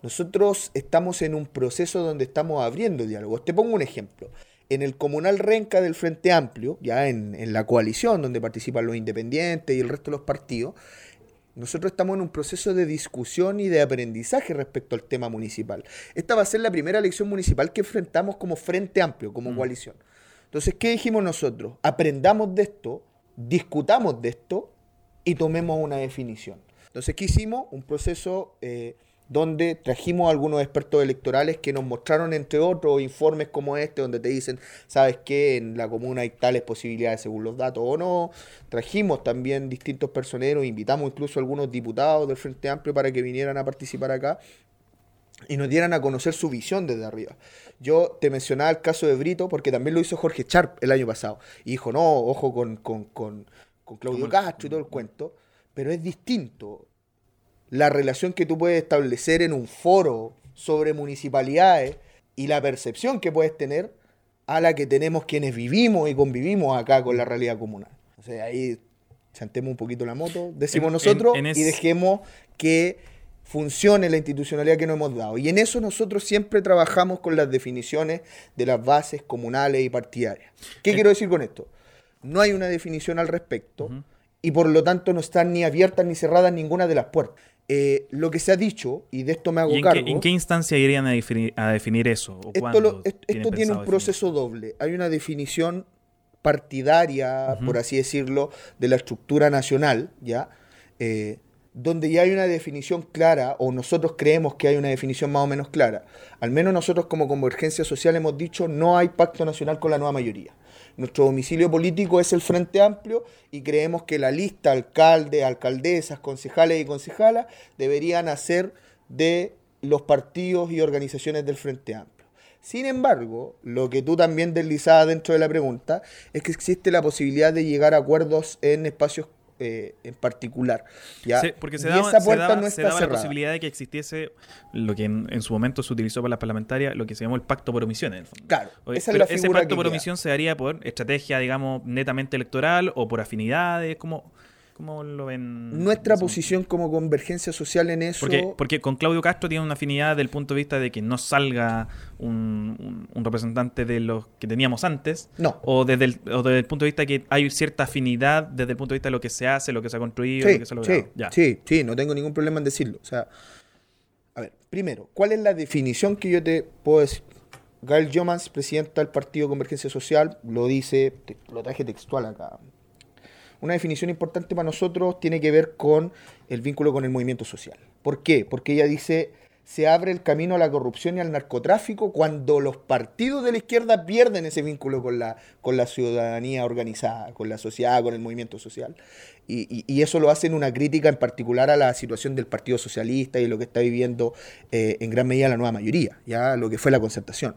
Nosotros estamos en un proceso donde estamos abriendo diálogos. Te pongo un ejemplo. En el comunal Renca del Frente Amplio, ya en, la coalición donde participan los independientes y el resto de los partidos, nosotros estamos en un proceso de discusión y de aprendizaje respecto al tema municipal. Esta va a ser la primera elección municipal que enfrentamos como Frente Amplio, como mm. coalición. Entonces, ¿qué dijimos nosotros? Aprendamos de esto, discutamos de esto y tomemos una definición. Entonces, ¿qué hicimos? Un proceso eh, donde trajimos a algunos expertos electorales que nos mostraron, entre otros, informes como este, donde te dicen, ¿sabes qué? En la comuna hay tales posibilidades según los datos o no. Trajimos también distintos personeros, invitamos incluso a algunos diputados del Frente Amplio para que vinieran a participar acá. y nos dieran a conocer su visión desde arriba. Yo te mencionaba el caso de Brito porque también lo hizo Jorge Sharp el año pasado. Y dijo, no, ojo con, con, con, con Claudio Castro y todo el cuento. Pero es distinto la relación que tú puedes establecer en un foro sobre municipalidades y la percepción que puedes tener a la que tenemos quienes vivimos y convivimos acá con la realidad comunal. O sea, ahí chantemos un poquito la moto, decimos nosotros y dejemos que funcione la institucionalidad que nos hemos dado. Y en eso nosotros siempre trabajamos con las definiciones de las bases comunales y partidarias. ¿Qué quiero decir con esto? No hay una definición al respecto y por lo tanto no están ni abiertas ni cerradas ninguna de las puertas. Eh, lo que se ha dicho, y de esto me hago cargo. en qué instancia irían a definir, eso? esto, esto tiene un proceso doble. Hay una definición partidaria, por así decirlo, de la estructura nacional, ¿ya? Eh, donde ya hay una definición clara, o nosotros creemos que hay una definición más o menos clara. Al menos nosotros como Convergencia Social hemos dicho no hay pacto nacional con la nueva mayoría. Nuestro domicilio político es el Frente Amplio y creemos que la lista alcalde, alcaldesas, concejales y concejalas deberían hacer de los partidos y organizaciones del Frente Amplio. Sin embargo, lo que tú también deslizabas dentro de la pregunta es que existe la posibilidad de llegar a acuerdos en espacios eh, en particular. ¿ya? porque se daba, esa puerta no está la posibilidad de que existiese lo que en, su momento se utilizó para las parlamentarias, lo que se llamó el pacto por omisión. En el fondo. Claro, esa es la ese pacto por omisión se daría por estrategia, digamos, netamente electoral o por afinidades, como ¿Cómo lo ven? Nuestra posición como convergencia social en eso. Porque, porque con Claudio Castro tiene una afinidad del punto de vista de que no salga un, representante de los que teníamos antes. No. O desde, el, desde el punto de vista de que hay cierta afinidad desde el punto de vista de lo que se hace, lo que se ha construido, sí, lo que se ha logrado. Sí, sí, sí, no tengo ningún problema en decirlo. O sea, a ver, primero, ¿cuál es la definición que yo te puedo decir? Gail Jomans, presidenta del Partido Convergencia Social, lo dice, lo traje textual acá, una definición importante para nosotros tiene que ver con el vínculo con el movimiento social. ¿Por qué? Porque ella dice, se abre el camino a la corrupción y al narcotráfico cuando los partidos de la izquierda pierden ese vínculo con la, con la ciudadanía organizada, con la sociedad, con el movimiento social. Y, eso lo hace en una crítica en particular a la situación del Partido Socialista y lo que está viviendo eh, en gran medida la nueva mayoría, ya lo que fue la concertación.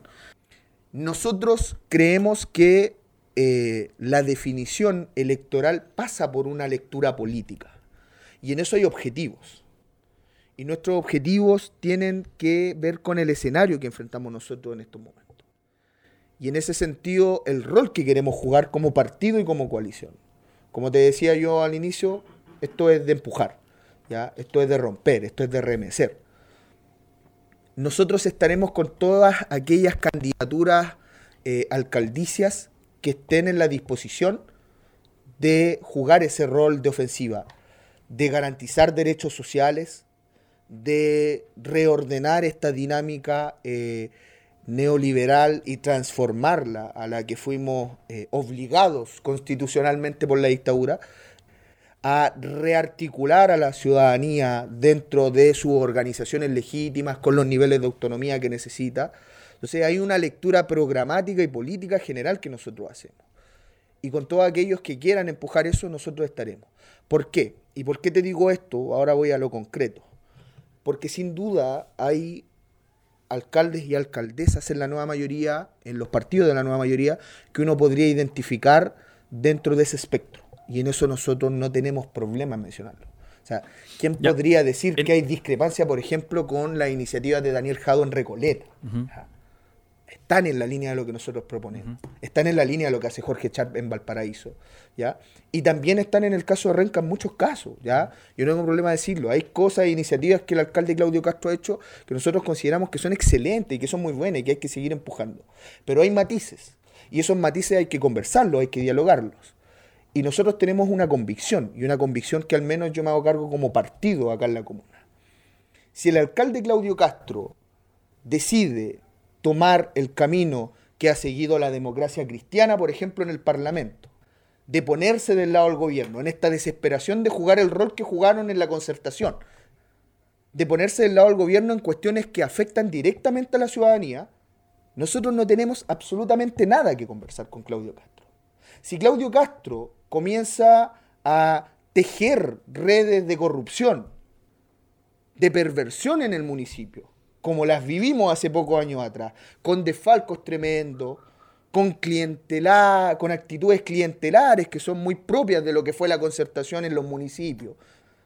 Nosotros creemos que eh, la definición electoral pasa por una lectura política. Y en eso hay objetivos. Y nuestros objetivos tienen que ver con el escenario que enfrentamos nosotros en estos momentos. Y en ese sentido, el rol que queremos jugar como partido y como coalición. Como te decía yo al inicio, esto es de empujar, ¿ya? esto es de romper, esto es de remecer. Nosotros estaremos con todas aquellas candidaturas eh, alcaldicias que estén en la disposición de jugar ese rol de ofensiva, de garantizar derechos sociales, de reordenar esta dinámica eh, neoliberal y transformarla a la que fuimos eh, obligados constitucionalmente por la dictadura, a rearticular a la ciudadanía dentro de sus organizaciones legítimas con los niveles de autonomía que necesita, entonces hay una lectura programática y política general que nosotros hacemos. Y con todos aquellos que quieran empujar eso, nosotros estaremos. ¿Por qué? ¿Y por qué te digo esto? Ahora voy a lo concreto. Porque sin duda hay alcaldes y alcaldesas en la nueva mayoría, en los partidos de la nueva mayoría, que uno podría identificar dentro de ese espectro. Y en eso nosotros no tenemos problema en mencionarlo. O sea, ¿quién podría decir que hay discrepancia, por ejemplo, con la iniciativa de Daniel Jado en Recoleta? Están en la línea de lo que nosotros proponemos. Están en la línea de lo que hace Jorge Charp en Valparaíso. ¿ya? Y también están en el caso de Renca en muchos casos. ¿ya? Yo no tengo problema de decirlo. Hay cosas e iniciativas que el alcalde Claudio Castro ha hecho que nosotros consideramos que son excelentes y que son muy buenas y que hay que seguir empujando. Pero hay matices. Y esos matices hay que conversarlos, hay que dialogarlos. Y nosotros tenemos una convicción, y una convicción que al menos yo me hago cargo como partido acá en la comuna. Si el alcalde Claudio Castro decide tomar el camino que ha seguido la democracia cristiana, por ejemplo, en el Parlamento, de ponerse del lado del gobierno, en esta desesperación de jugar el rol que jugaron en la concertación, de ponerse del lado del gobierno en cuestiones que afectan directamente a la ciudadanía, nosotros no tenemos absolutamente nada que conversar con Claudio Castro. Si Claudio Castro comienza a tejer redes de corrupción, de perversión en el municipio, como las vivimos hace pocos años atrás, con desfalcos tremendos, con clientela, con actitudes clientelares que son muy propias de lo que fue la concertación en los municipios.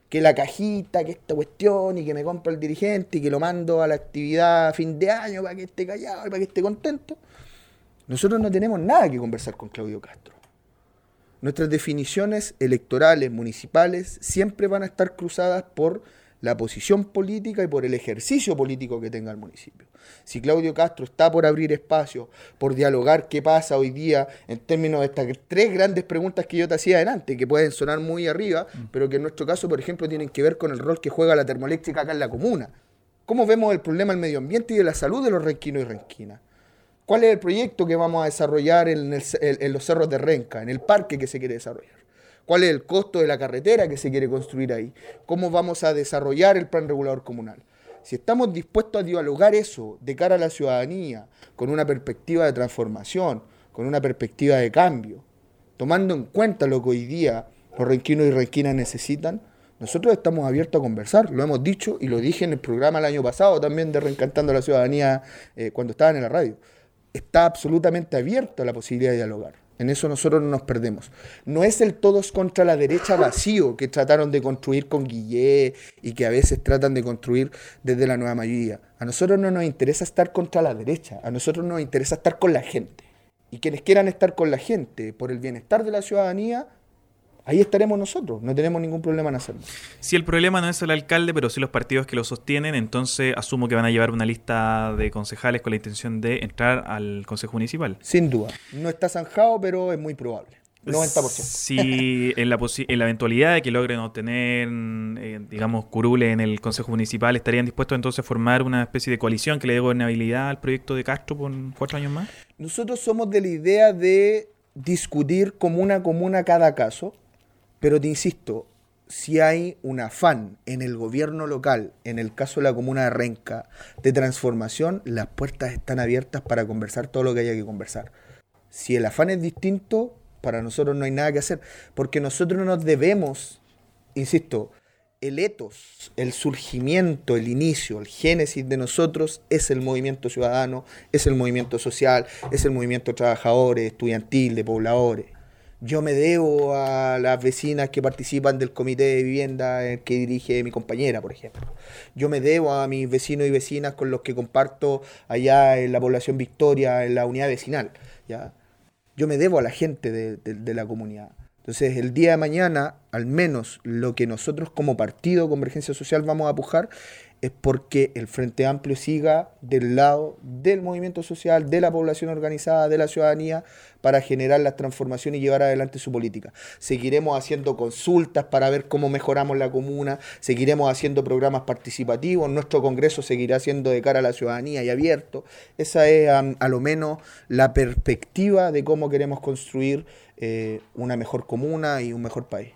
Que la cajita, que esta cuestión, y que me compra el dirigente, y que lo mando a la actividad a fin de año para que esté callado y para que esté contento. Nosotros no tenemos nada que conversar con Claudio Castro. Nuestras definiciones electorales, municipales, siempre van a estar cruzadas por la posición política y por el ejercicio político que tenga el municipio. Si Claudio Castro está por abrir espacio, por dialogar qué pasa hoy día en términos de estas tres grandes preguntas que yo te hacía adelante, que pueden sonar muy arriba, mm. pero que en nuestro caso, por ejemplo, tienen que ver con el rol que juega la termoeléctrica acá en la comuna. ¿Cómo vemos el problema del medio ambiente y de la salud de los renquinos y renquinas? ¿Cuál es el proyecto que vamos a desarrollar en, en los cerros de Renca, en el parque que se quiere desarrollar? Cuál es el costo de la carretera que se quiere construir ahí, cómo vamos a desarrollar el plan regulador comunal. Si estamos dispuestos a dialogar eso de cara a la ciudadanía, con una perspectiva de transformación, con una perspectiva de cambio, tomando en cuenta lo que hoy día los renquinos y renquinas necesitan, nosotros estamos abiertos a conversar, lo hemos dicho y lo dije en el programa el año pasado también de Reencantando a la Ciudadanía eh, cuando estaban en la radio. Está absolutamente abierto a la posibilidad de dialogar. En eso nosotros no nos perdemos. No es el todos contra la derecha vacío que trataron de construir con Guillé y que a veces tratan de construir desde la nueva mayoría. A nosotros no nos interesa estar contra la derecha, a nosotros nos interesa estar con la gente. Y quienes quieran estar con la gente por el bienestar de la ciudadanía, ahí estaremos nosotros, no tenemos ningún problema en hacerlo. Si el problema no es el alcalde, pero sí los partidos que lo sostienen, entonces asumo que van a llevar una lista de concejales con la intención de entrar al Consejo Municipal. Sin duda, no está zanjado, pero es muy probable. 90%. Si en la, en la eventualidad de que logren obtener, eh, digamos, curule en el Consejo Municipal, ¿estarían dispuestos entonces a formar una especie de coalición que le dé gobernabilidad al proyecto de Castro por cuatro años más? Nosotros somos de la idea de discutir comuna a comuna cada caso pero te insisto, si hay un afán en el gobierno local, en el caso de la comuna de Renca, de transformación, las puertas están abiertas para conversar todo lo que haya que conversar. Si el afán es distinto, para nosotros no hay nada que hacer, porque nosotros no nos debemos, insisto, el etos, el surgimiento, el inicio, el génesis de nosotros es el movimiento ciudadano, es el movimiento social, es el movimiento de trabajadores, estudiantil, de pobladores. Yo me debo a las vecinas que participan del comité de vivienda que dirige mi compañera, por ejemplo. Yo me debo a mis vecinos y vecinas con los que comparto allá en la población Victoria, en la unidad vecinal. ¿ya? Yo me debo a la gente de, de la comunidad. Entonces, el día de mañana, al menos lo que nosotros como partido Convergencia Social vamos a pujar es porque el Frente Amplio siga del lado del movimiento social, de la población organizada, de la ciudadanía, para generar la transformación y llevar adelante su política. Seguiremos haciendo consultas para ver cómo mejoramos la comuna, seguiremos haciendo programas participativos, nuestro Congreso seguirá siendo de cara a la ciudadanía y abierto. Esa es a, lo menos la perspectiva de cómo queremos construir eh, una mejor comuna y un mejor país.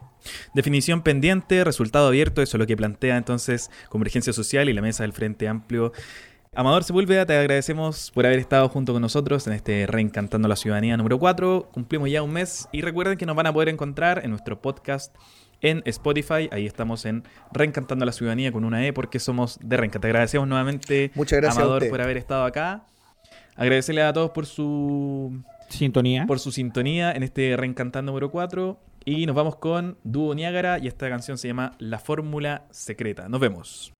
Definición pendiente, resultado abierto, eso es lo que plantea entonces Convergencia Social y la mesa del Frente Amplio. Amador Sepúlveda, te agradecemos por haber estado junto con nosotros en este Reencantando la Ciudadanía número 4. Cumplimos ya un mes y recuerden que nos van a poder encontrar en nuestro podcast en Spotify. Ahí estamos en Reencantando la Ciudadanía con una E porque somos de Renca. Te agradecemos nuevamente, Muchas gracias Amador, por haber estado acá. Agradecerle a todos por su sintonía. Por su sintonía en este Reencantando número 4. Y nos vamos con Dúo Niágara y esta canción se llama La Fórmula Secreta. Nos vemos.